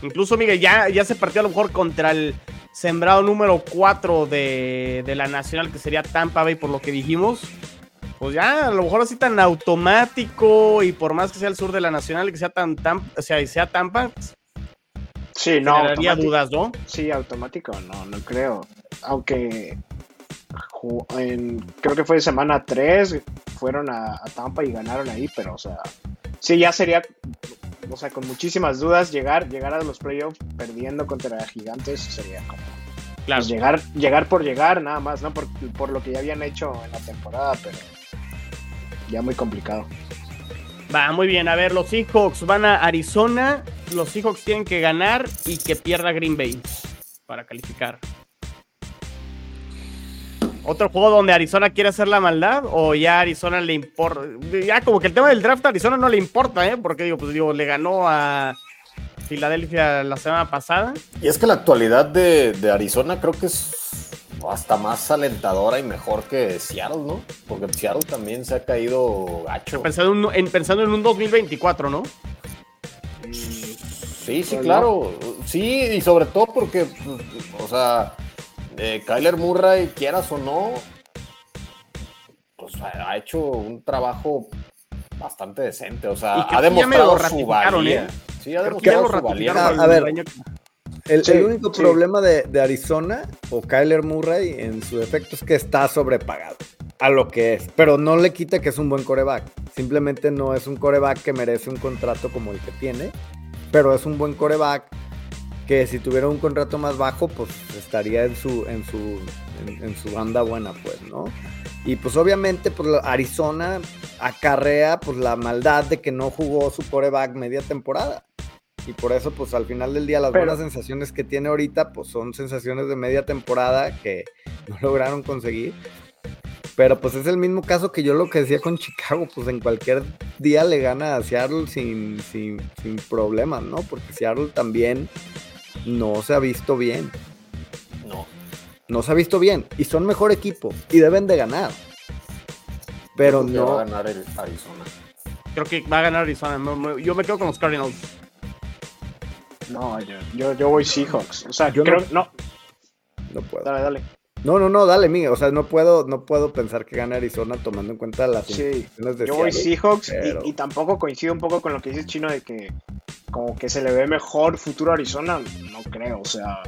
Incluso, Miguel, ya, ya se partió a lo mejor contra el sembrado número 4 de, la Nacional, que sería Tampa Bay, por lo que dijimos. Pues ya, a lo mejor así tan automático y por más que sea el sur de la Nacional, que sea tan, tan o sea, sea Tampa. Sí, no. Generaría dudas, ¿no? Sí, automático, no, no creo. Aunque creo que fue semana 3, fueron a, a, Tampa y ganaron ahí, pero o sea, sí, ya sería o sea, con muchísimas dudas, llegar, llegar a los playoffs perdiendo contra gigantes sería como claro. Pues, llegar, llegar por llegar, nada más, ¿no? Por, por lo que ya habían hecho en la temporada, pero ya muy complicado. Va, muy bien. A ver, los Seahawks van a Arizona. Los Seahawks tienen que ganar y que pierda Green Bay para calificar. ¿Otro juego donde Arizona quiere hacer la maldad? ¿O ya Arizona le importa? Ya como que el tema del draft a Arizona no le importa, ¿eh? Porque digo, pues digo, le ganó a Filadelfia la semana pasada. Y es que la actualidad de, Arizona creo que es hasta más alentadora y mejor que Seattle, ¿no? Porque Seattle también se ha caído gacho. Pensando en, pensando en un 2024, ¿no? Sí, sí, claro. Sí, y sobre todo porque, o sea, eh, Kyler Murray, quieras o no, pues ha hecho un trabajo bastante decente. O sea, ha demostrado su valía. ¿eh? Sí, ha demostrado su valía. A, ver, el, único problema de, Arizona o Kyler Murray en su efecto es que está sobrepagado a lo que es, pero no le quita que es un buen coreback. Simplemente no es un coreback que merece un contrato como el que tiene, pero es un buen coreback que si tuviera un contrato más bajo, pues estaría en su, en su, en, su banda buena, pues, ¿no? Y pues obviamente, pues Arizona acarrea pues la maldad de que no jugó su coreback media temporada. Y por eso, pues al final del día, las buenas sensaciones que tiene ahorita, pues son sensaciones de media temporada que no lograron conseguir. Pero pues es el mismo caso que yo lo que decía con Chicago, pues en cualquier día le gana a Seattle sin, sin, sin problemas, ¿no? Porque Seattle también no se ha visto bien. No. No se ha visto bien. Y son mejor equipo. Y deben de ganar. Pero Creo que va no. a ganar el Arizona. Creo que va a ganar Arizona. Yo me quedo con los Cardinals. No, yo, yo, yo voy Seahawks. O sea, Yo creo no- no. No puedo. Dale, dale. No, no, no, dale, Miguel. O sea, no puedo, no puedo pensar que gane Arizona tomando en cuenta las Sí, de Yo voy Seahawks y- pero- y, tampoco coincido un poco con lo que dice Chino de que como que se le ve mejor futuro a Arizona. No creo, o sea.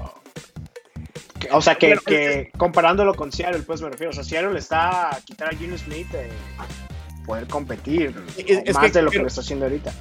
que- o sea, que, Pero, que comparándolo con Seattle, pues me refiero. O sea, Seattle está a quitar a Gino Smith de poder competir Es- es más que de lo que lo está haciendo ahorita.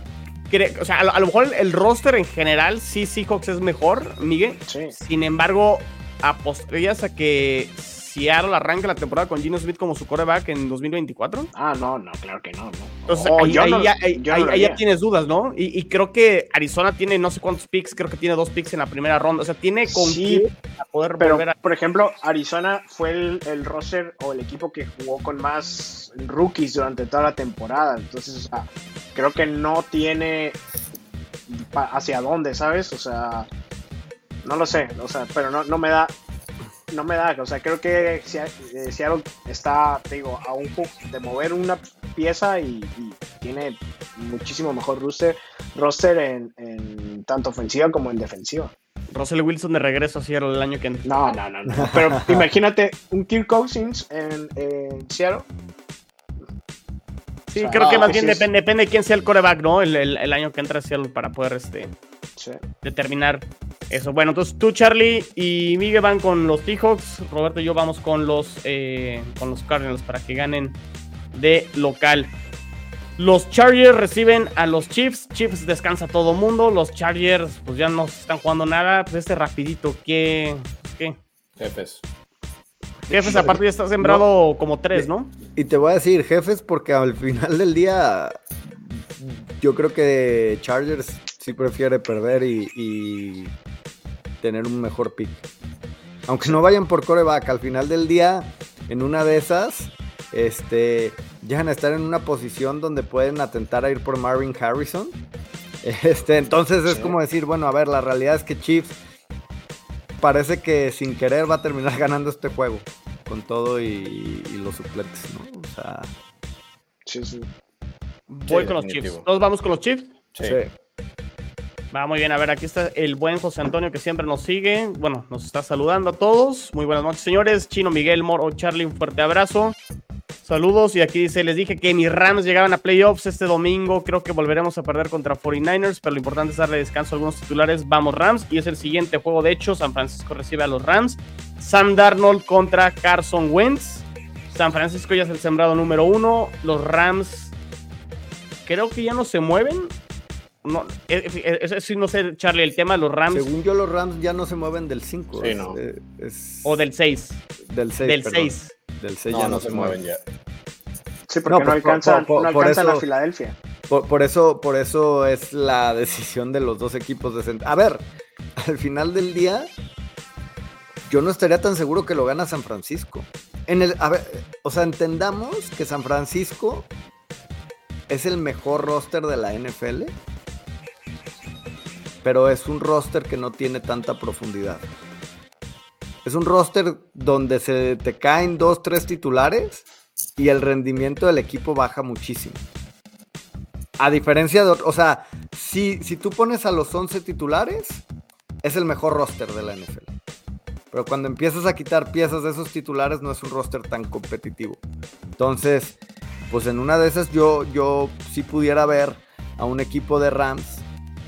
O sea, a lo, a lo mejor el, el roster en general, sí, Seahawks es mejor, Miguel. Sí. Sin embargo, apostarías a que Seattle arranca la temporada con Gino Smith como su coreback en 2024. Ah, no, no, claro que no. no. Entonces, Oh, ahí, no- ya, ahí- no ya tienes dudas, ¿no? Y, y creo que Arizona tiene no sé cuántos picks, creo que tiene dos picks en la primera ronda. O sea, tiene con Sí, a poder Pero, volver a. por ejemplo, Arizona fue el, el roster o el equipo que jugó con más rookies durante toda la temporada. Entonces, o sea, creo que no tiene hacia dónde, ¿sabes? O sea, no lo sé, o sea, pero no, no me da. No me da, o sea, creo que eh, Seattle está, te digo, a un de mover una pieza y, y tiene muchísimo mejor roster, roster en, en tanto ofensiva como en defensiva. Russell Wilson de regreso a Seattle el año que entra. No, no, no, no. Pero imagínate un Kirk Cousins en, en Seattle. Sí, O sea, creo que más sí bien depende, depende de quién sea el coreback, ¿no? El, el- el año que entra a Seattle para poder este, Sí. determinar eso. Bueno, entonces tú, Charlie y Miguel van con los Seahawks. Roberto y yo vamos con los, eh, con los Cardinals para que ganen de local. Los Chargers reciben a los Chiefs. Chiefs descansa todo mundo. Los Chargers, pues ya no están jugando nada. Pues este rapidito, ¿qué? ¿Qué? Jefes. Jefes, aparte ya está sembrado como tres, ¿no? Y te voy a decir, jefes, porque al final del día yo creo que Chargers sí prefiere perder y, y tener un mejor pick. Aunque no vayan por coreback, al final del día, en una de esas, este, llegan a estar en una posición donde pueden atentar a ir por Marvin Harrison. Este, entonces es Sí. como decir, bueno, a ver, la realidad es que Chiefs parece que sin querer va a terminar ganando este juego con todo y, y los suplentes, ¿no? O sea, Sí, sí. Voy Sí, con los definitivo. Chiefs. ¿Todos vamos con los Chiefs? Sí. sí. Va muy bien, a ver, aquí está el buen José Antonio que siempre nos sigue. Bueno, nos está saludando a todos. Muy buenas noches, señores. Chino, Miguel, Moro, Charlie, un fuerte abrazo. Saludos. Y aquí dice, les dije que mis Rams llegaban a playoffs este domingo. Creo que volveremos a perder contra 49ers, pero lo importante es darle descanso a algunos titulares. Vamos Rams. Y es el siguiente juego, de hecho. San Francisco recibe a los Rams. Sam Darnold contra Carson Wentz. San Francisco ya es el sembrado número uno. Los Rams creo que ya no se mueven. No, eh, eh, eso sí, no sé, Charlie, el tema de los Rams Según yo, los Rams ya no se mueven del 5. Sí, es, no. eh, es o del 6. del 6. del 6. Del 6 No, ya no se mueven ya. Sí, porque No, no, por- alcanzan, por- no por alcanzan eso- a Filadelfia. Por, por eso, por eso es la decisión de los dos equipos de cent- A ver, al final del día, yo no estaría tan seguro que lo gana San Francisco. En el, a ver, o sea, entendamos que San Francisco es el mejor roster de la NFL, pero es un roster que no tiene tanta profundidad. Es un roster donde se te caen dos, tres titulares y el rendimiento del equipo baja muchísimo. A diferencia de, o sea, si, si tú pones a los 11 titulares, es el mejor roster de la NFL. Pero cuando empiezas a quitar piezas de esos titulares, no es un roster tan competitivo. Entonces, pues en una de esas yo, yo sí pudiera ver a un equipo de Rams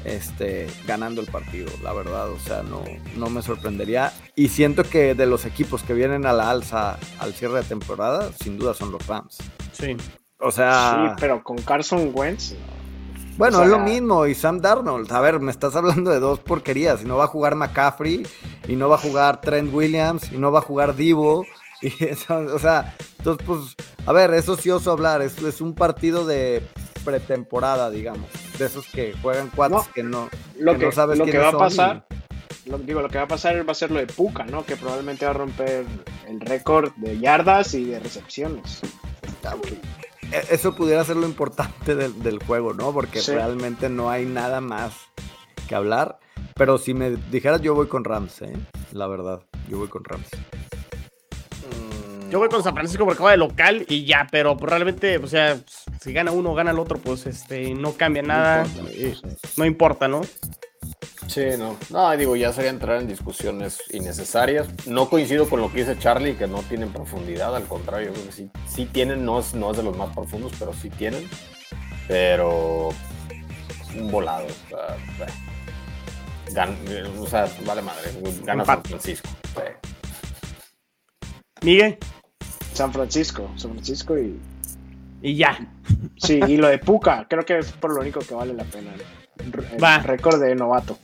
este, ganando el partido, la verdad. O sea, no, no me sorprendería. Y siento que de los equipos que vienen a la alza al cierre de temporada, sin duda son los Rams. Sí. O sea, Sí, pero con Carson Wentz. bueno, o sea- es lo mismo. Y Sam Darnold, a ver, me estás hablando de dos porquerías. Y no va a jugar McCaffrey, y no va a jugar Trent Williams, y no va a jugar Divo. Y eso, o sea, entonces, pues, a ver, es ocioso hablar. Es, es un partido de pretemporada, digamos. De esos que juegan cuatro No, que no, Lo que que, no sabes lo que va a pasar, lo, digo, lo que va a pasar va a ser lo de Puka, ¿no? Que probablemente va a romper el récord de yardas y de recepciones. E- Eso pudiera ser lo importante del, del juego, ¿no? Porque Sí. realmente no hay nada más que hablar. Pero si me dijeras, yo voy con Rams, ¿eh? La verdad, yo voy con Rams. Yo voy con San Francisco porque va de local y ya, pero probablemente, o sea, si gana uno o gana el otro, pues este, no cambia nada. eh, No importa, ¿no? Sí, no. No, digo, ya sería entrar en discusiones innecesarias. No coincido con lo que dice Charlie, que no tienen profundidad, al contrario, creo que sí, sí tienen, no es, no es de los más profundos, pero sí tienen. Pero un volado. O sea, eh, gan- o sea, vale madre, gana San. Francisco. sí. Miguel, San Francisco, San Francisco y. y ya. Sí, y lo de Puka, creo que es por lo único que vale la pena. el Va. récord de novato.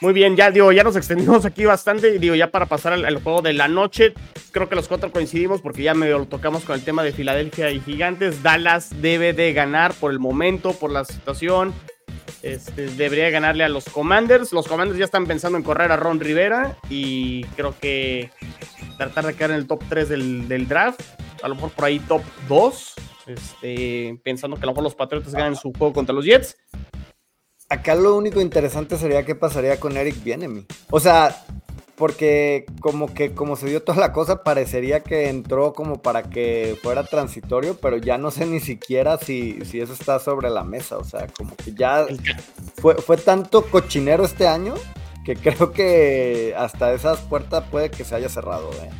Muy bien, ya digo, ya nos extendimos aquí bastante. y Digo, ya para pasar al, al juego de la noche, creo que los cuatro coincidimos porque ya medio lo tocamos con el tema de Filadelfia y Gigantes. Dallas debe de ganar por el momento, por la situación. Este, debería ganarle a los Commanders. Los Commanders ya están pensando en correr a Ron Rivera y creo que tratar de quedar en el top 3 del, del draft. A lo mejor por ahí top 2. Este, pensando que a lo mejor los Patriotas ganen su juego contra los Jets. Acá lo único interesante sería qué pasaría con Eric Bienemi. O sea, porque como que como se dio toda la cosa, parecería que entró como para que fuera transitorio, pero ya no sé ni siquiera si, si eso está sobre la mesa. O sea, como que ya fue, fue tanto cochinero este año que creo que hasta esas puertas puede que se haya cerrado. ¿eh?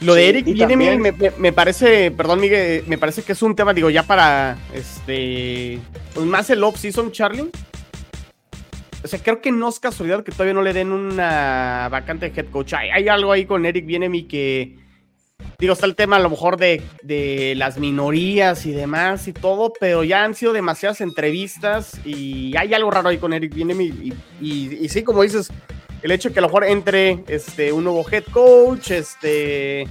Lo de Sí, Eric también- me, me- me parece, perdón Miguel, me parece que es un tema, digo, ya para, este, pues más el off-season, Charlie. O sea, creo que no es casualidad que todavía no le den una vacante de head coach. Hay, hay algo ahí con Eric Bieniemy que, digo, está el tema a lo mejor de, de las minorías y demás y todo, pero ya han sido demasiadas entrevistas y hay algo raro ahí con Eric Bieniemy y, y- y sí, como dices, el hecho de que a lo mejor entre este, un nuevo head coach, este, eh,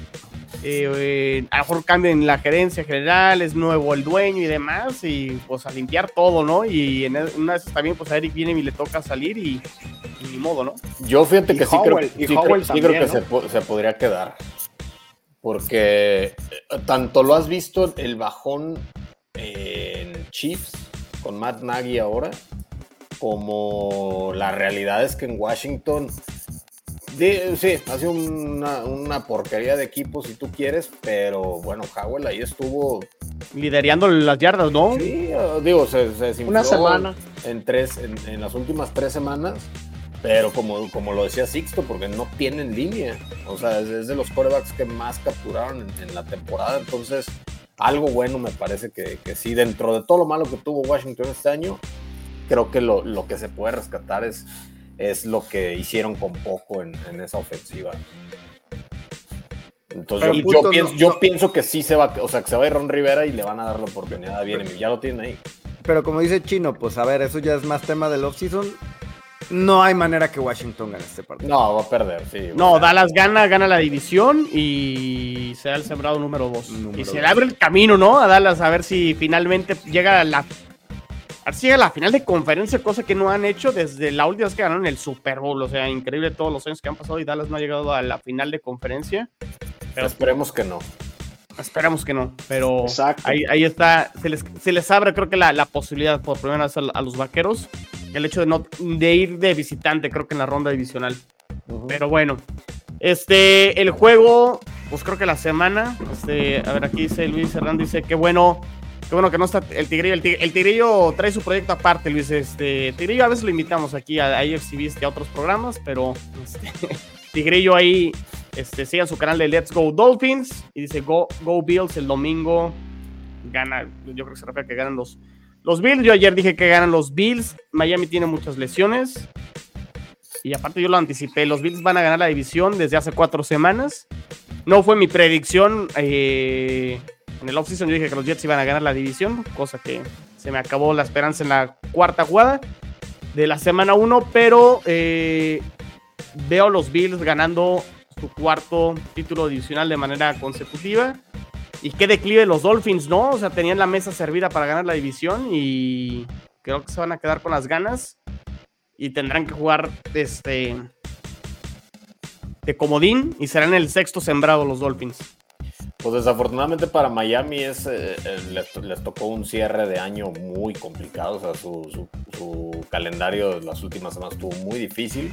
eh, a lo mejor cambien la gerencia general, es nuevo el dueño y demás, y pues a limpiar todo, ¿no? Y en una de esas también, pues a Eric viene y le toca salir y, y ni modo, ¿no? Yo fíjate Y que sí Howell, creo, y sí creo- sí creo también, que ¿no? se, po- se podría quedar. Porque eh, tanto lo has visto el bajón en Chiefs con Matt Nagy ahora, como la realidad es que en Washington, de- sí, ha sido una, una porquería de equipo si tú quieres, pero bueno, Howell ahí estuvo Liderando las yardas, ¿no? Sí, digo, se, se Una semana. En, tres, en, en las últimas tres semanas, pero como, como lo decía Sixto, porque no tienen línea. O sea, es, es de los corebacks que más capturaron en, en la temporada. Entonces, algo bueno me parece que, que sí, dentro de todo lo malo que tuvo Washington este año, creo que lo, lo que se puede rescatar es, es lo que hicieron con poco en, en esa ofensiva. Entonces, yo, pienso, no- yo no. pienso que sí se va, o sea, que se va a ir Ron Rivera y le van a dar la oportunidad a Bienemi. Ya lo tienen ahí. Pero como dice Chino, pues a ver, eso ya es más tema del offseason. No hay manera que Washington gane este partido. No, va a perder, sí. No, Dallas gana, gana la división y será el sembrado número 2. Número Y se dos. le abre el camino, ¿no? A Dallas a ver si finalmente llega a la. A ver si llega a la final de conferencia, cosa que no han hecho desde la última vez que ganaron el Super Bowl. O sea, increíble todos los años que han pasado y Dallas no ha llegado a la final de conferencia. Pero Esperemos que no. Esperamos que no. Pero ahí, ahí está. Se les, se les abre, creo que la, la posibilidad por primera vez a, a los vaqueros. El hecho de no de ir de visitante, creo que en la ronda divisional. Pero bueno, este, el juego, pues creo que la semana, este, a ver, aquí dice Luis Hernández, dice que bueno, qué bueno que no está el Tigrillo, el, Tig- el Tigrillo trae su proyecto aparte, Luis, este, Tigrillo a veces lo invitamos aquí a, a AFC Beast y a otros programas, pero este, Tigrillo ahí, este, sigan su canal de Let's Go Dolphins. Y dice Go, Go Bills el domingo, gana, yo creo que se refiere a que ganan los, los Bills, yo ayer dije que ganan los Bills, Miami tiene muchas lesiones, y aparte yo lo anticipé, los Bills van a ganar la división desde hace cuatro semanas. No fue mi predicción. eh, en el offseason. Yo dije que los Jets iban a ganar la división, cosa que se me acabó la esperanza en la cuarta jugada de la semana 1, pero eh, veo los Bills ganando su cuarto título divisional de manera consecutiva. Y qué declive los Dolphins, ¿no? O sea, tenían la mesa servida para ganar la división y creo que se van a quedar con las ganas y tendrán que jugar este de comodín y serán el sexto sembrado los Dolphins. Pues desafortunadamente para Miami es, eh, eh, les, les tocó un cierre de año muy complicado, o sea, su, su- su calendario de las últimas semanas estuvo muy difícil,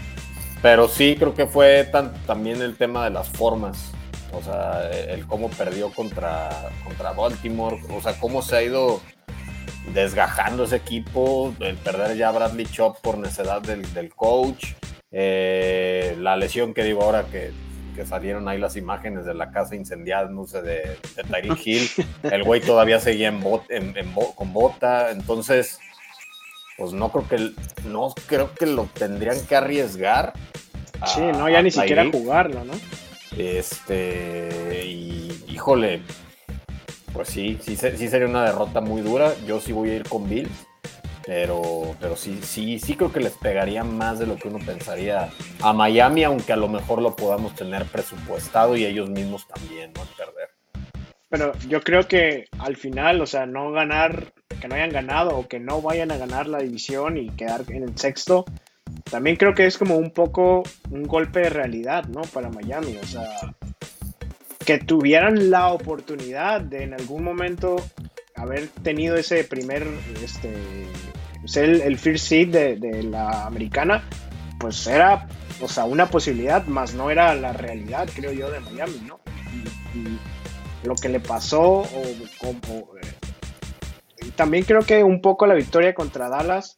pero sí creo que fue tan- también el tema de las formas, o sea, el cómo perdió contra, contra Baltimore, o sea, cómo se ha ido desgajando ese equipo, el perder ya a Bradley Chop por necedad del, del coach, eh, la lesión que digo ahora que, que salieron ahí las imágenes de la casa incendiándose de, de Tyreek Hill, el güey todavía seguía en bot- en- en bo- con bota, entonces pues no creo que no creo que lo tendrían que arriesgar. a- Sí, no, ya ni siquiera jugarlo, ¿no? Este, y híjole, pues sí, sí, se- sí sería una derrota muy dura. Yo sí voy a ir con Bills, pero, pero sí, sí, sí creo que les pegaría más de lo que uno pensaría a Miami, aunque a lo mejor lo podamos tener presupuestado y ellos mismos también, ¿no? Perder. Pero yo creo que al final, o sea, no ganar, que no hayan ganado o que no vayan a ganar la división y quedar en el sexto, también creo que es como un poco un golpe de realidad, ¿no? Para Miami, o sea, que tuvieran la oportunidad de en algún momento haber tenido ese primer, este, ser el, el first seed de, de la americana, pues era, o sea, una posibilidad, más no era la realidad, creo yo, de Miami, ¿no? Y- y lo que le pasó o, y también creo que un poco la victoria contra Dallas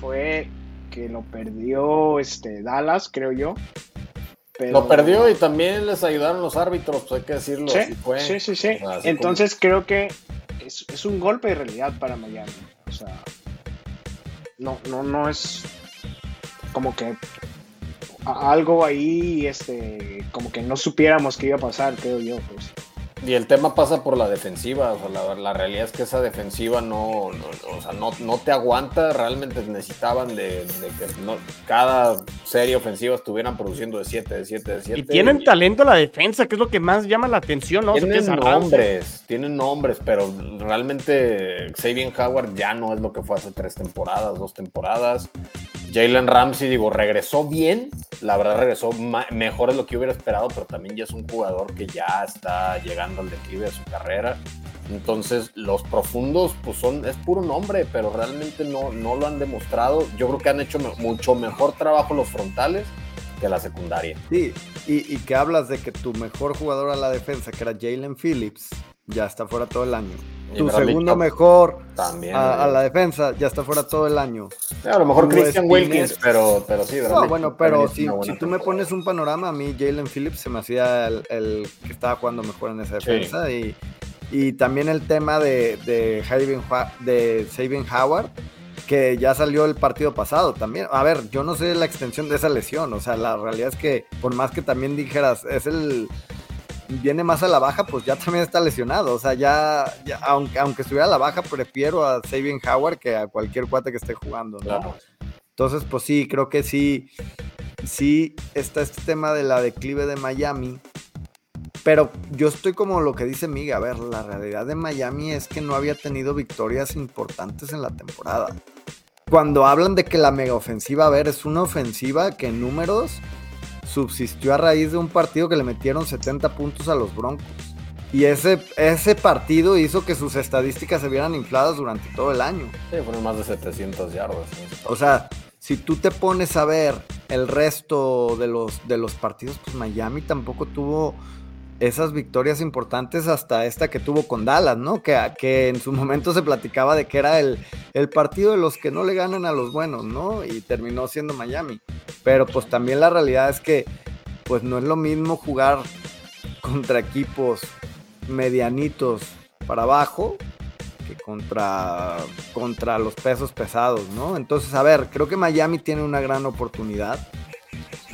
fue que lo perdió este Dallas, creo yo. Pero- Lo perdió y también les ayudaron los árbitros, pues hay que decirlo. Sí, fue. sí, sí, sí. O sea, así Entonces creo que es, es un golpe de realidad para Miami. O sea, no, no, no es como que algo ahí, este, como que no supiéramos qué iba a pasar, creo yo, pues. Y el tema pasa por la defensiva, o sea, la, la realidad es que esa defensiva no, no- o sea, no, no te aguanta, realmente necesitaban de, de que cada serie ofensiva estuvieran produciendo de 7, de 7, de 7. Y tienen talento la defensa, que es lo que más llama la atención, ¿no? O sea, Tienen nombres, tienen nombres, pero realmente Xavier Howard ya no es lo que fue hace tres temporadas, dos temporadas. Jalen Ramsey, digo, regresó bien, la verdad regresó mejor de lo que hubiera esperado, pero también ya es un jugador que ya está llegando al declive de su carrera. Entonces, los profundos, pues son, es puro nombre, pero realmente no, no lo han demostrado. Yo creo que han hecho mucho mejor trabajo los frontales que la secundaria. Sí, y, y que hablas de que tu mejor jugador a la defensa, que era Jalen Phillips, ya está fuera todo el año. Y Tu Bradley segundo mejor También. a, a la defensa ya está fuera todo el año. A lo mejor Christian. Wilkins, pero, pero sí, No, Bradley bueno, pero si, si tú me pones un panorama, a mí Jalen Phillips se me hacía el, el que estaba jugando mejor en esa Sí. defensa. Y, y también el tema de, de, Hua- de Xavier Howard, que ya salió el partido pasado también. A ver, yo no sé la extensión de esa lesión. O sea, la realidad es que por más que también dijeras, es el... Viene más a la baja, pues ya también está lesionado. O sea, ya, ya aunque, aunque estuviera a la baja, prefiero a Xavier Howard que a cualquier cuate que esté jugando. ¿no? Claro. Entonces, pues sí, creo que sí, sí está este tema de la declive de Miami. Pero yo estoy como lo que dice Miga, a ver, la realidad de Miami es que no había tenido victorias importantes en la temporada. Cuando hablan de que la mega ofensiva, a ver, es una ofensiva que en números subsistió a raíz de un partido que le metieron 70 puntos a los Broncos. Y ese, ese partido hizo que sus estadísticas se vieran infladas durante todo el año. Sí, fueron más de 700 yardas. ¿no? O sea, si tú te pones a ver el resto de los, de los partidos, pues Miami tampoco tuvo esas victorias importantes hasta esta que tuvo con Dallas, ¿no? Que, que en su momento se platicaba de que era el, el partido de los que no le ganan a los buenos, ¿no? Y terminó siendo Miami. Pero pues también la realidad es que pues no es lo mismo jugar contra equipos medianitos para abajo que contra, contra los pesos pesados, ¿no? Entonces, a ver, creo que Miami tiene una gran oportunidad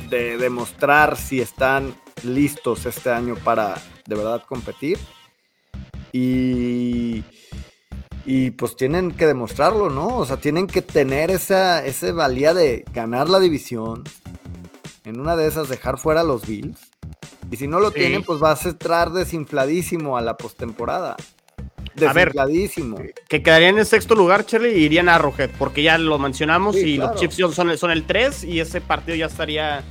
de demostrar si están listos este año para de verdad competir. Y, y pues tienen que demostrarlo, ¿no? O sea, tienen que tener esa, esa valía de ganar la división. En una de esas dejar fuera a los Bills. Y si no lo Sí. tienen, pues vas a entrar desinfladísimo a la postemporada. A ver, Desinfladísimo. Que quedarían en sexto lugar, Charlie, y irían a Arrowhead, porque ya lo mencionamos Sí, y claro. los Chiefs son, son el 3 y ese partido ya estaría...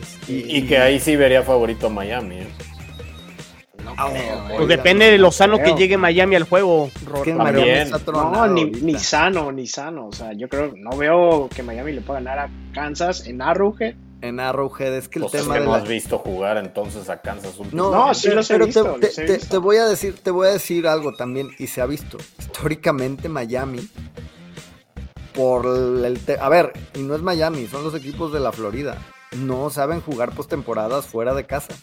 este, Y, y que ahí sí vería favorito a Miami. ¿eh? no, Ah, creo, eh. Pues depende de lo sano que llegue Miami al juego, También. Miami está No, ni sano, ni sano. O sea, yo creo, no veo que Miami le pueda ganar a Kansas en Arrowhead. En Arrowhead es que el Pues es tema que de no la- has visto jugar entonces a Kansas No, últimamente. No, sí los he pero visto, te, los he te- visto. te voy a decir, te voy a decir algo también y se ha visto. Históricamente Miami por el te- a ver, y no es Miami, son los equipos de la Florida. No saben jugar postemporadas fuera de casa.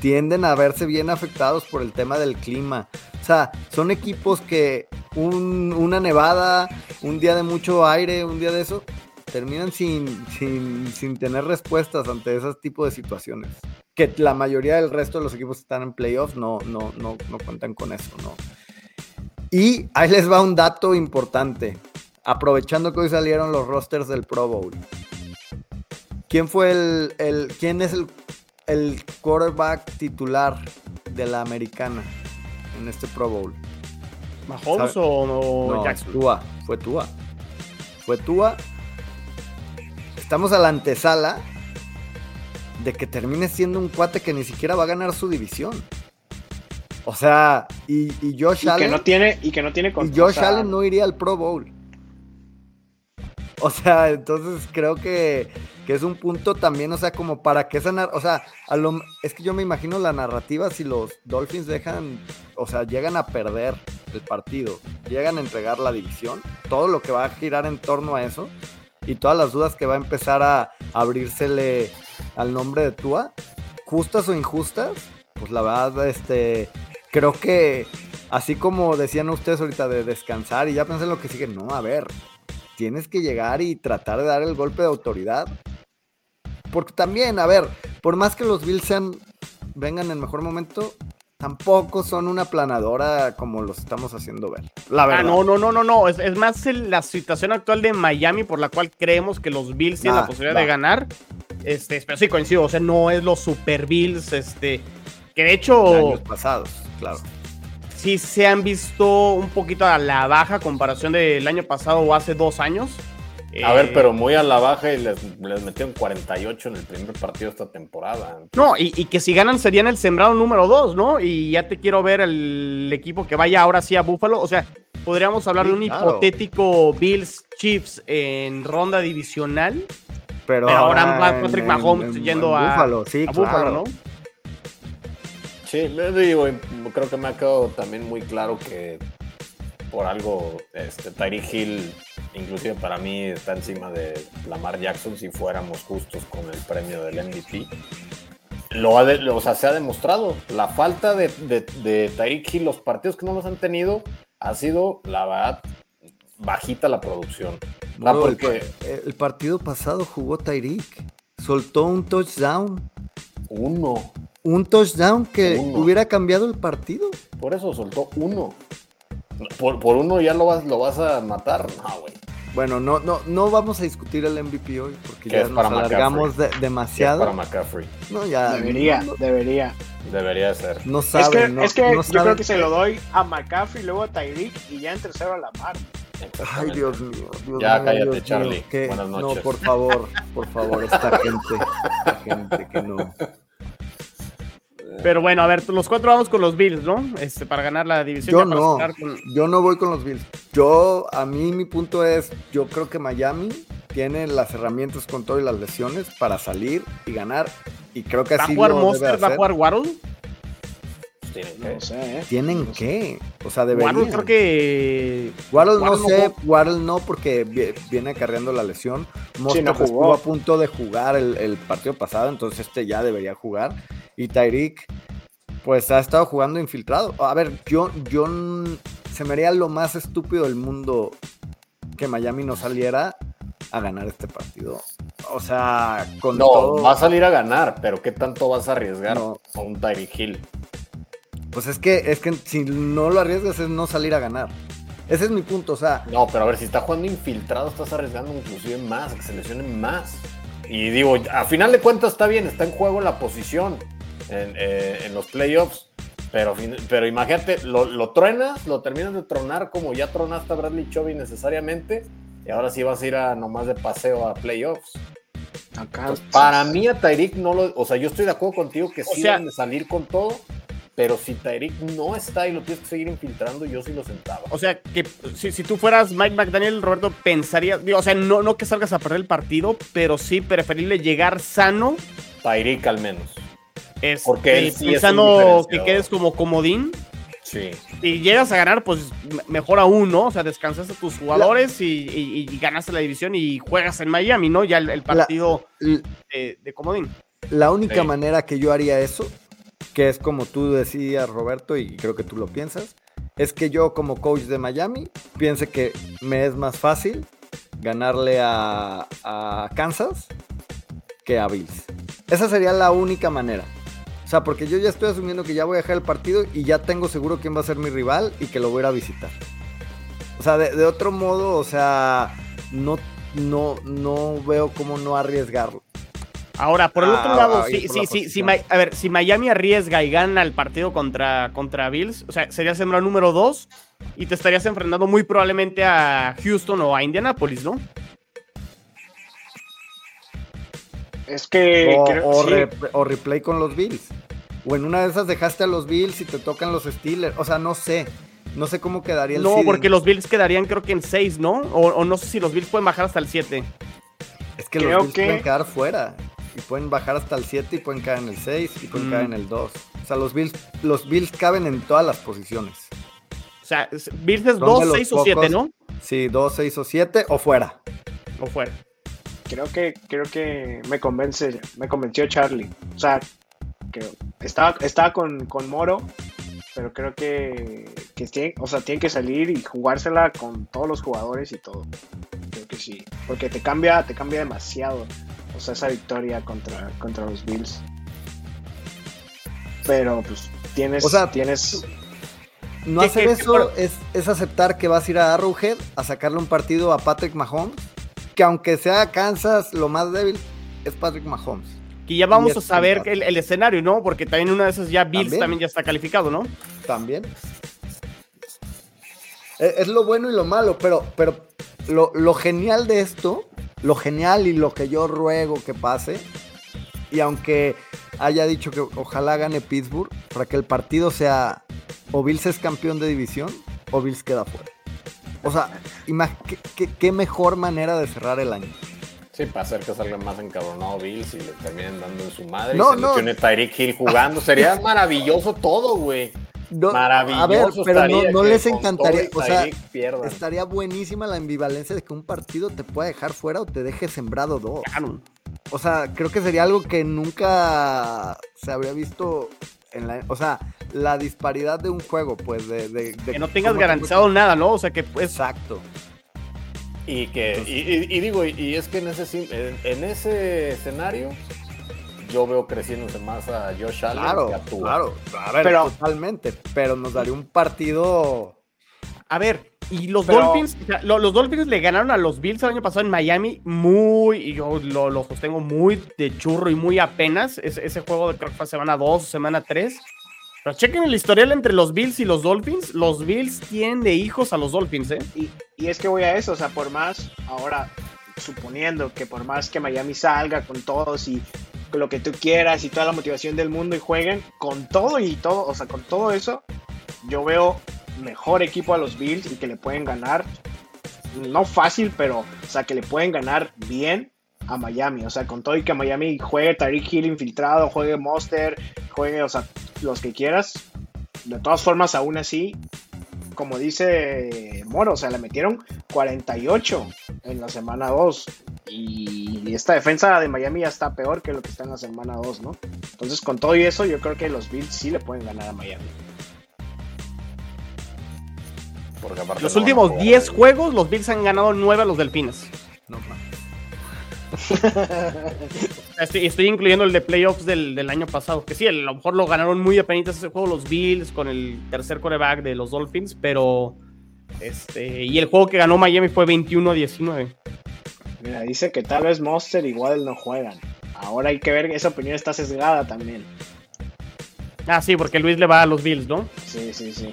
Tienden a verse bien afectados por el tema del clima. O sea, son equipos que un- una nevada, un día de mucho aire, un día de eso, terminan sin, sin, sin tener respuestas ante ese tipo de situaciones. Que la mayoría del resto de los equipos que están en playoffs no, no, no, no cuentan con eso, ¿no? Y ahí les va un dato importante. Aprovechando que hoy salieron los rosters del Pro Bowl. ¿Quién fue el, el quién es el, el quarterback titular de la americana en este Pro Bowl? ¿Mahomes ¿Sabe? o, o No, Jackson? Tua, fue Tua. Fue Tua. Estamos a la antesala de que termine siendo un cuate que ni siquiera va a ganar su división. O sea, y, y Josh Y que Allen. no tiene, y que no tiene y Josh Allen no iría al Pro Bowl. O sea, entonces creo que, que es un punto también, o sea, como para que esa, o sea, a lo- es que yo me imagino la narrativa si los Dolphins dejan, o sea, llegan a perder el partido, llegan a entregar la división, todo lo que va a girar en torno a eso y todas las dudas que va a empezar a abrírsele al nombre de Tua, justas o injustas, pues la verdad, este, creo que así como decían ustedes ahorita de descansar y ya pensé en lo que sigue, no, a ver, tienes que llegar y tratar de dar el golpe de autoridad. Porque también, a ver, por más que los Bills sean, vengan en mejor momento, tampoco son una planadora como los estamos haciendo ver. La verdad. Ah, no, no, no, no, no. Es, es más el- la situación actual de Miami por la cual creemos que los Bills tienen la posibilidad de ganar. Este, pero sí coincido, o sea, no es los Super Bills, este, que de hecho Años pasados, claro. sí se han visto un poquito a la baja comparación del año pasado o hace dos años. A Eh, ver, pero muy a la baja y les, les metieron 48 en el primer partido de esta temporada. No, y, y que si ganan serían el sembrado número dos, ¿no? Y ya te quiero ver el equipo que vaya ahora sí a Buffalo. O sea, podríamos hablar Sí, de un claro. hipotético Bills Chiefs en ronda divisional. Pero, Pero ahora en- Patrick en- Mahomes en- yendo en a, Buffalo, sí, a Buffalo, claro. ¿no? Sí, me digo, creo que me ha quedado también muy claro que por algo este, Tyreek Hill, inclusive para mí, está encima de Lamar Jackson si fuéramos justos con el premio del MVP. Lo ha de- o sea, se ha demostrado. La falta de, de, de Tyreek Hill, los partidos que no los han tenido, ha sido, la verdad, bajita la producción. El, porque el partido pasado jugó Tyreek. Soltó un touchdown. uno, Un touchdown que Uno. hubiera cambiado el partido. por eso soltó uno. Por, por uno ya lo vas, lo vas a matar. No, güey. Bueno, no, no, no vamos a discutir el MVP hoy porque Que ya nos alargamos de- demasiado. Para McCaffrey. No, ya. Debería, No, debería. Debería de ser. no Es saben, que, no, es que no yo creo que se lo doy a McCaffrey, luego a Tyreek y ya en tercero a Lamar. Ay. Dios mío. Dios Ya, mío, cállate, Dios mío, Charlie. que- Buenas No, noches. por favor, por favor, esta gente. Esta gente que no. Pero bueno, a ver, los cuatro vamos con los Bills, ¿no? Este, para ganar la división. Yo no. con- Yo no voy con los Bills. Yo, a mí, mi punto es: yo creo que Miami tiene las herramientas con todo y las lesiones para salir y ganar. Y creo que ¿Va a así jugar lo debe? ¿Va a jugar Waddle? Tienen No que- sé, ¿eh? ¿Tienen qué? O sea, deberían. Waddle creo que... Waddle no Waddle no sé, jugó. Waddle no porque vi- viene acarreando la lesión. Mostert no estuvo jugó. a punto de jugar el, el partido pasado, entonces este ya debería jugar. Y Tyreek, pues ha estado jugando infiltrado. A ver, yo, yo se me haría lo más estúpido del mundo que Miami no saliera a ganar este partido. O sea, con No, todo. va a salir a ganar, pero ¿qué tanto vas a arriesgar No. a un Tyreek Hill? Pues es que, es que si no lo arriesgas es no salir a ganar. Ese es mi punto, o sea, No, pero a ver, si está jugando infiltrado, estás arriesgando inclusive más, a que se lesionen más. Y digo, a final de cuentas está bien, está en juego la posición en, eh, en los playoffs. Pero, pero imagínate, lo, lo truenas, lo terminas de tronar como ya tronaste a Bradley Chovy necesariamente. Y ahora sí vas a ir a nomás de paseo a playoffs. Acá. Entonces, para mí a Tyreek no lo... O sea, yo estoy de acuerdo contigo que sí sea- deben de salir con todo. Pero si Tyreek no está y lo tienes que seguir infiltrando, yo sí lo sentaba. O sea, que si, si tú fueras Mike McDaniel, Roberto, pensaría, digo, o sea, no, no que salgas a perder el partido, pero sí preferible llegar sano. Tyreek al menos. Es, Porque él sí es un pensando que quedes como comodín. Sí. Si llegas a ganar, pues me- mejor aún, ¿no? O sea, descansas a tus jugadores y, y, y ganaste la división y juegas en Miami, ¿no? Ya el, el partido de, de comodín. La única Sí. manera que yo haría eso, que es como tú decías, Roberto, y creo que tú lo piensas, es que yo como coach de Miami piense que me es más fácil ganarle a, Kansas que a Bills. Esa sería la única manera. O sea, porque yo ya estoy asumiendo que ya voy a dejar el partido y ya tengo seguro quién va a ser mi rival y que lo voy a ir a visitar. O sea, de, de otro modo, o sea, no, no, no veo cómo no arriesgarlo. Ahora, por el Ah, otro lado, ahí sí, sí, sí. Mi- a ver, si Miami arriesga y gana el partido contra, contra Bills, o sea, sería sembrado número 2 y te estarías enfrentando muy probablemente a Houston o a Indianapolis, ¿no? Es que O, creo- o sí, re- o replay con los Bills. O en una de esas dejaste a los Bills y te tocan los Steelers. O sea, no sé. No sé cómo quedaría el No, seeding. porque los Bills quedarían creo que en 6, ¿no? O, o no sé si los Bills pueden bajar hasta el 7. Es que creo los Bills que- pueden quedar fuera. Y pueden bajar hasta el 7 y pueden caer en el 6 y pueden Mm. caer en el 2. O sea, los Bills, los Bills caben en todas las posiciones. O sea, Bills es Son de 2, los 6 o 7, pocos- ¿no? Sí, 2, 6 o 7 o fuera. O fuera. creo que creo que me convence, me convenció Charlie. O sea, que estaba, estaba con, con Moro, pero creo que, que tiene, o sea, tiene que salir y jugársela con todos los jugadores y todo. Creo que sí. Porque te cambia, te cambia demasiado. O sea, esa victoria contra, contra los Bills. Pero pues tienes, O sea, tienes. No ¿Qué- hacer qué- eso es, es aceptar que vas a ir a Arrowhead a sacarle un partido a Patrick Mahomes. Que aunque sea Kansas, lo más débil es Patrick Mahomes. Que ya vamos a saber el, el escenario, ¿no? Porque también una de esas ya Bills También. también, ya está calificado, ¿no? También. Es, es lo bueno y lo malo, pero, pero lo, lo genial de esto, lo genial y lo que yo ruego que pase, y aunque haya dicho que ojalá gane Pittsburgh, para que el partido sea o Bills es campeón de división o Bills queda fuera. O sea, ¿qué, qué- qué mejor manera de cerrar el año. Sí, para hacer que salga más encabronado Bills y le terminen dando en su madre. No, y se no. tiene Tyreek Hill jugando. Sería maravilloso todo, güey. No, Maravilloso. a ver, pero no, no les encantaría, o sea, pierdan. estaría buenísima la ambivalencia de que un partido te pueda dejar fuera o te deje sembrado dos. Claro. O sea, creo que sería algo que nunca se habría visto en la... O sea, la disparidad de un juego, pues, de... de- de Que no tengas te- garantizado nada, ¿no? O sea, que pues... Exacto. Y que, y, y- y digo, y, y es que en ese, en ese escenario, yo veo creciéndose más a Josh Allen Claro, que a Tua. claro. A ver, Pero- totalmente. Pero nos daría un partido... A ver, y los Pero- Dolphins, o sea, lo- los Dolphins le ganaron a los Bills el año pasado en Miami muy, y yo lo, lo sostengo muy de churro y muy apenas. Ese, ese juego de creo que fue semana 2 o semana 3. Pero chequen el historial entre los Bills y los Dolphins. Los Bills tienen de hijos a los Dolphins, ¿eh? Y, y es que voy a eso, o sea, por más, ahora, suponiendo que por más que Miami salga con todos y lo que tú quieras y toda la motivación del mundo y jueguen, con todo y todo, o sea, con todo eso, yo veo mejor equipo a los Bills y que le pueden ganar, no fácil, pero, o sea, que le pueden ganar bien a Miami, o sea, con todo y que Miami juegue Tariq Hill infiltrado, juegue Monster, juegue, o sea, los que quieras, de todas formas, aún así, como dice Moro, o sea, le metieron 48 en la semana 2. Y esta defensa de Miami ya está peor que lo que está en la semana 2, ¿no? Entonces, con todo y eso, yo creo que los Bills sí le pueden ganar a Miami. Los últimos jugar 10 ahí. juegos, los Bills han ganado 9 a los Delfines. No. Estoy, estoy incluyendo el de playoffs del, del año pasado. Que sí, a lo mejor lo ganaron muy apenitas ese juego los Bills con el tercer coreback de los Dolphins, pero. Este, y el juego que ganó Miami fue 21 a 19. Mira, dice que tal vez Monster igual no juegan. Ahora hay que ver, esa opinión está sesgada también. Ah, sí, porque Luis le va a los Bills, ¿no? Sí, sí, sí.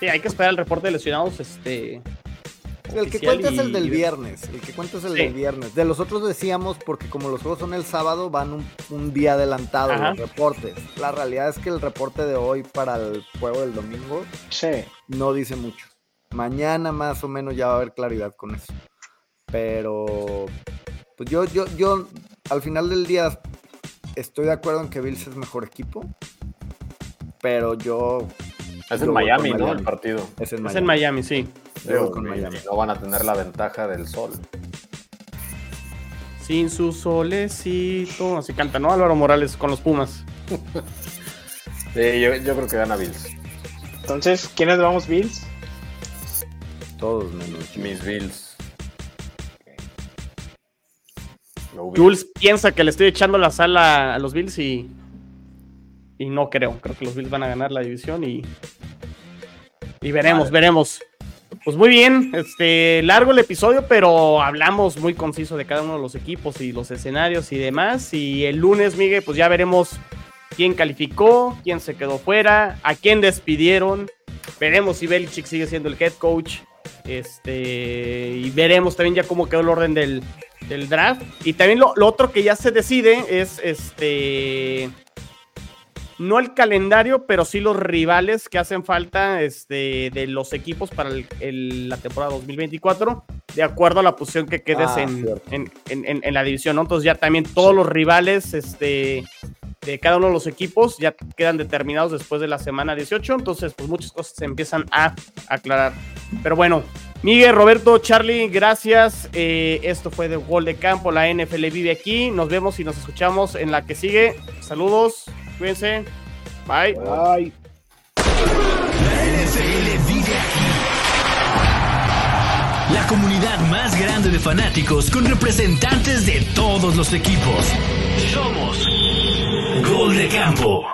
Sí, hay que esperar el reporte de lesionados. Este. El que cuenta es el del viernes. El que cuenta es el del viernes. De los otros decíamos, porque como los juegos son el sábado, van un, día adelantado los reportes. La realidad es que el reporte de hoy para el juego del domingo no dice mucho. Mañana más o menos ya va a haber claridad con eso. Pero pues yo, yo, yo al final del día estoy de acuerdo en que Bills es mejor equipo. Pero yo. Es en Miami, ¿no? El partido. Es en Miami, sí. No van a tener la ventaja del sol. Sin su solecito. Así canta, ¿no? Álvaro Morales con los Pumas. sí, yo, yo creo que gana Bills. Entonces, ¿quiénes vamos Bills? Todos menos. Mis Bills. Jules piensa que le estoy echando la sala a los Bills y. Y no creo. Creo que los Bills van a ganar la división y. Y veremos, veremos. Pues muy bien, este largo el episodio, pero hablamos muy conciso de cada uno de los equipos y los escenarios y demás. Y el lunes, Miguel, pues ya veremos quién calificó, quién se quedó fuera, a quién despidieron. Veremos si Belichick sigue siendo el head coach. Este, y veremos también ya cómo quedó el orden del, del draft. Y también lo, otro que ya se decide es este. No el calendario, pero sí los rivales que hacen falta este, de los equipos para la temporada 2024, de acuerdo a la posición que quedes ah, en, en, la división. Entonces ya también todos los rivales este, de cada uno de los equipos ya quedan determinados después de la semana 18. Entonces, pues muchas cosas se empiezan a aclarar. Pero bueno, Miguel, Roberto, Charlie, gracias. Eh, esto fue de Gol de Campo, la NFL vive aquí. Nos vemos y nos escuchamos en la que sigue. Saludos, cuídense. Bye. Bye. La NFL vive aquí. La comunidad más grande de fanáticos con representantes de todos los equipos. Somos Gol de Campo.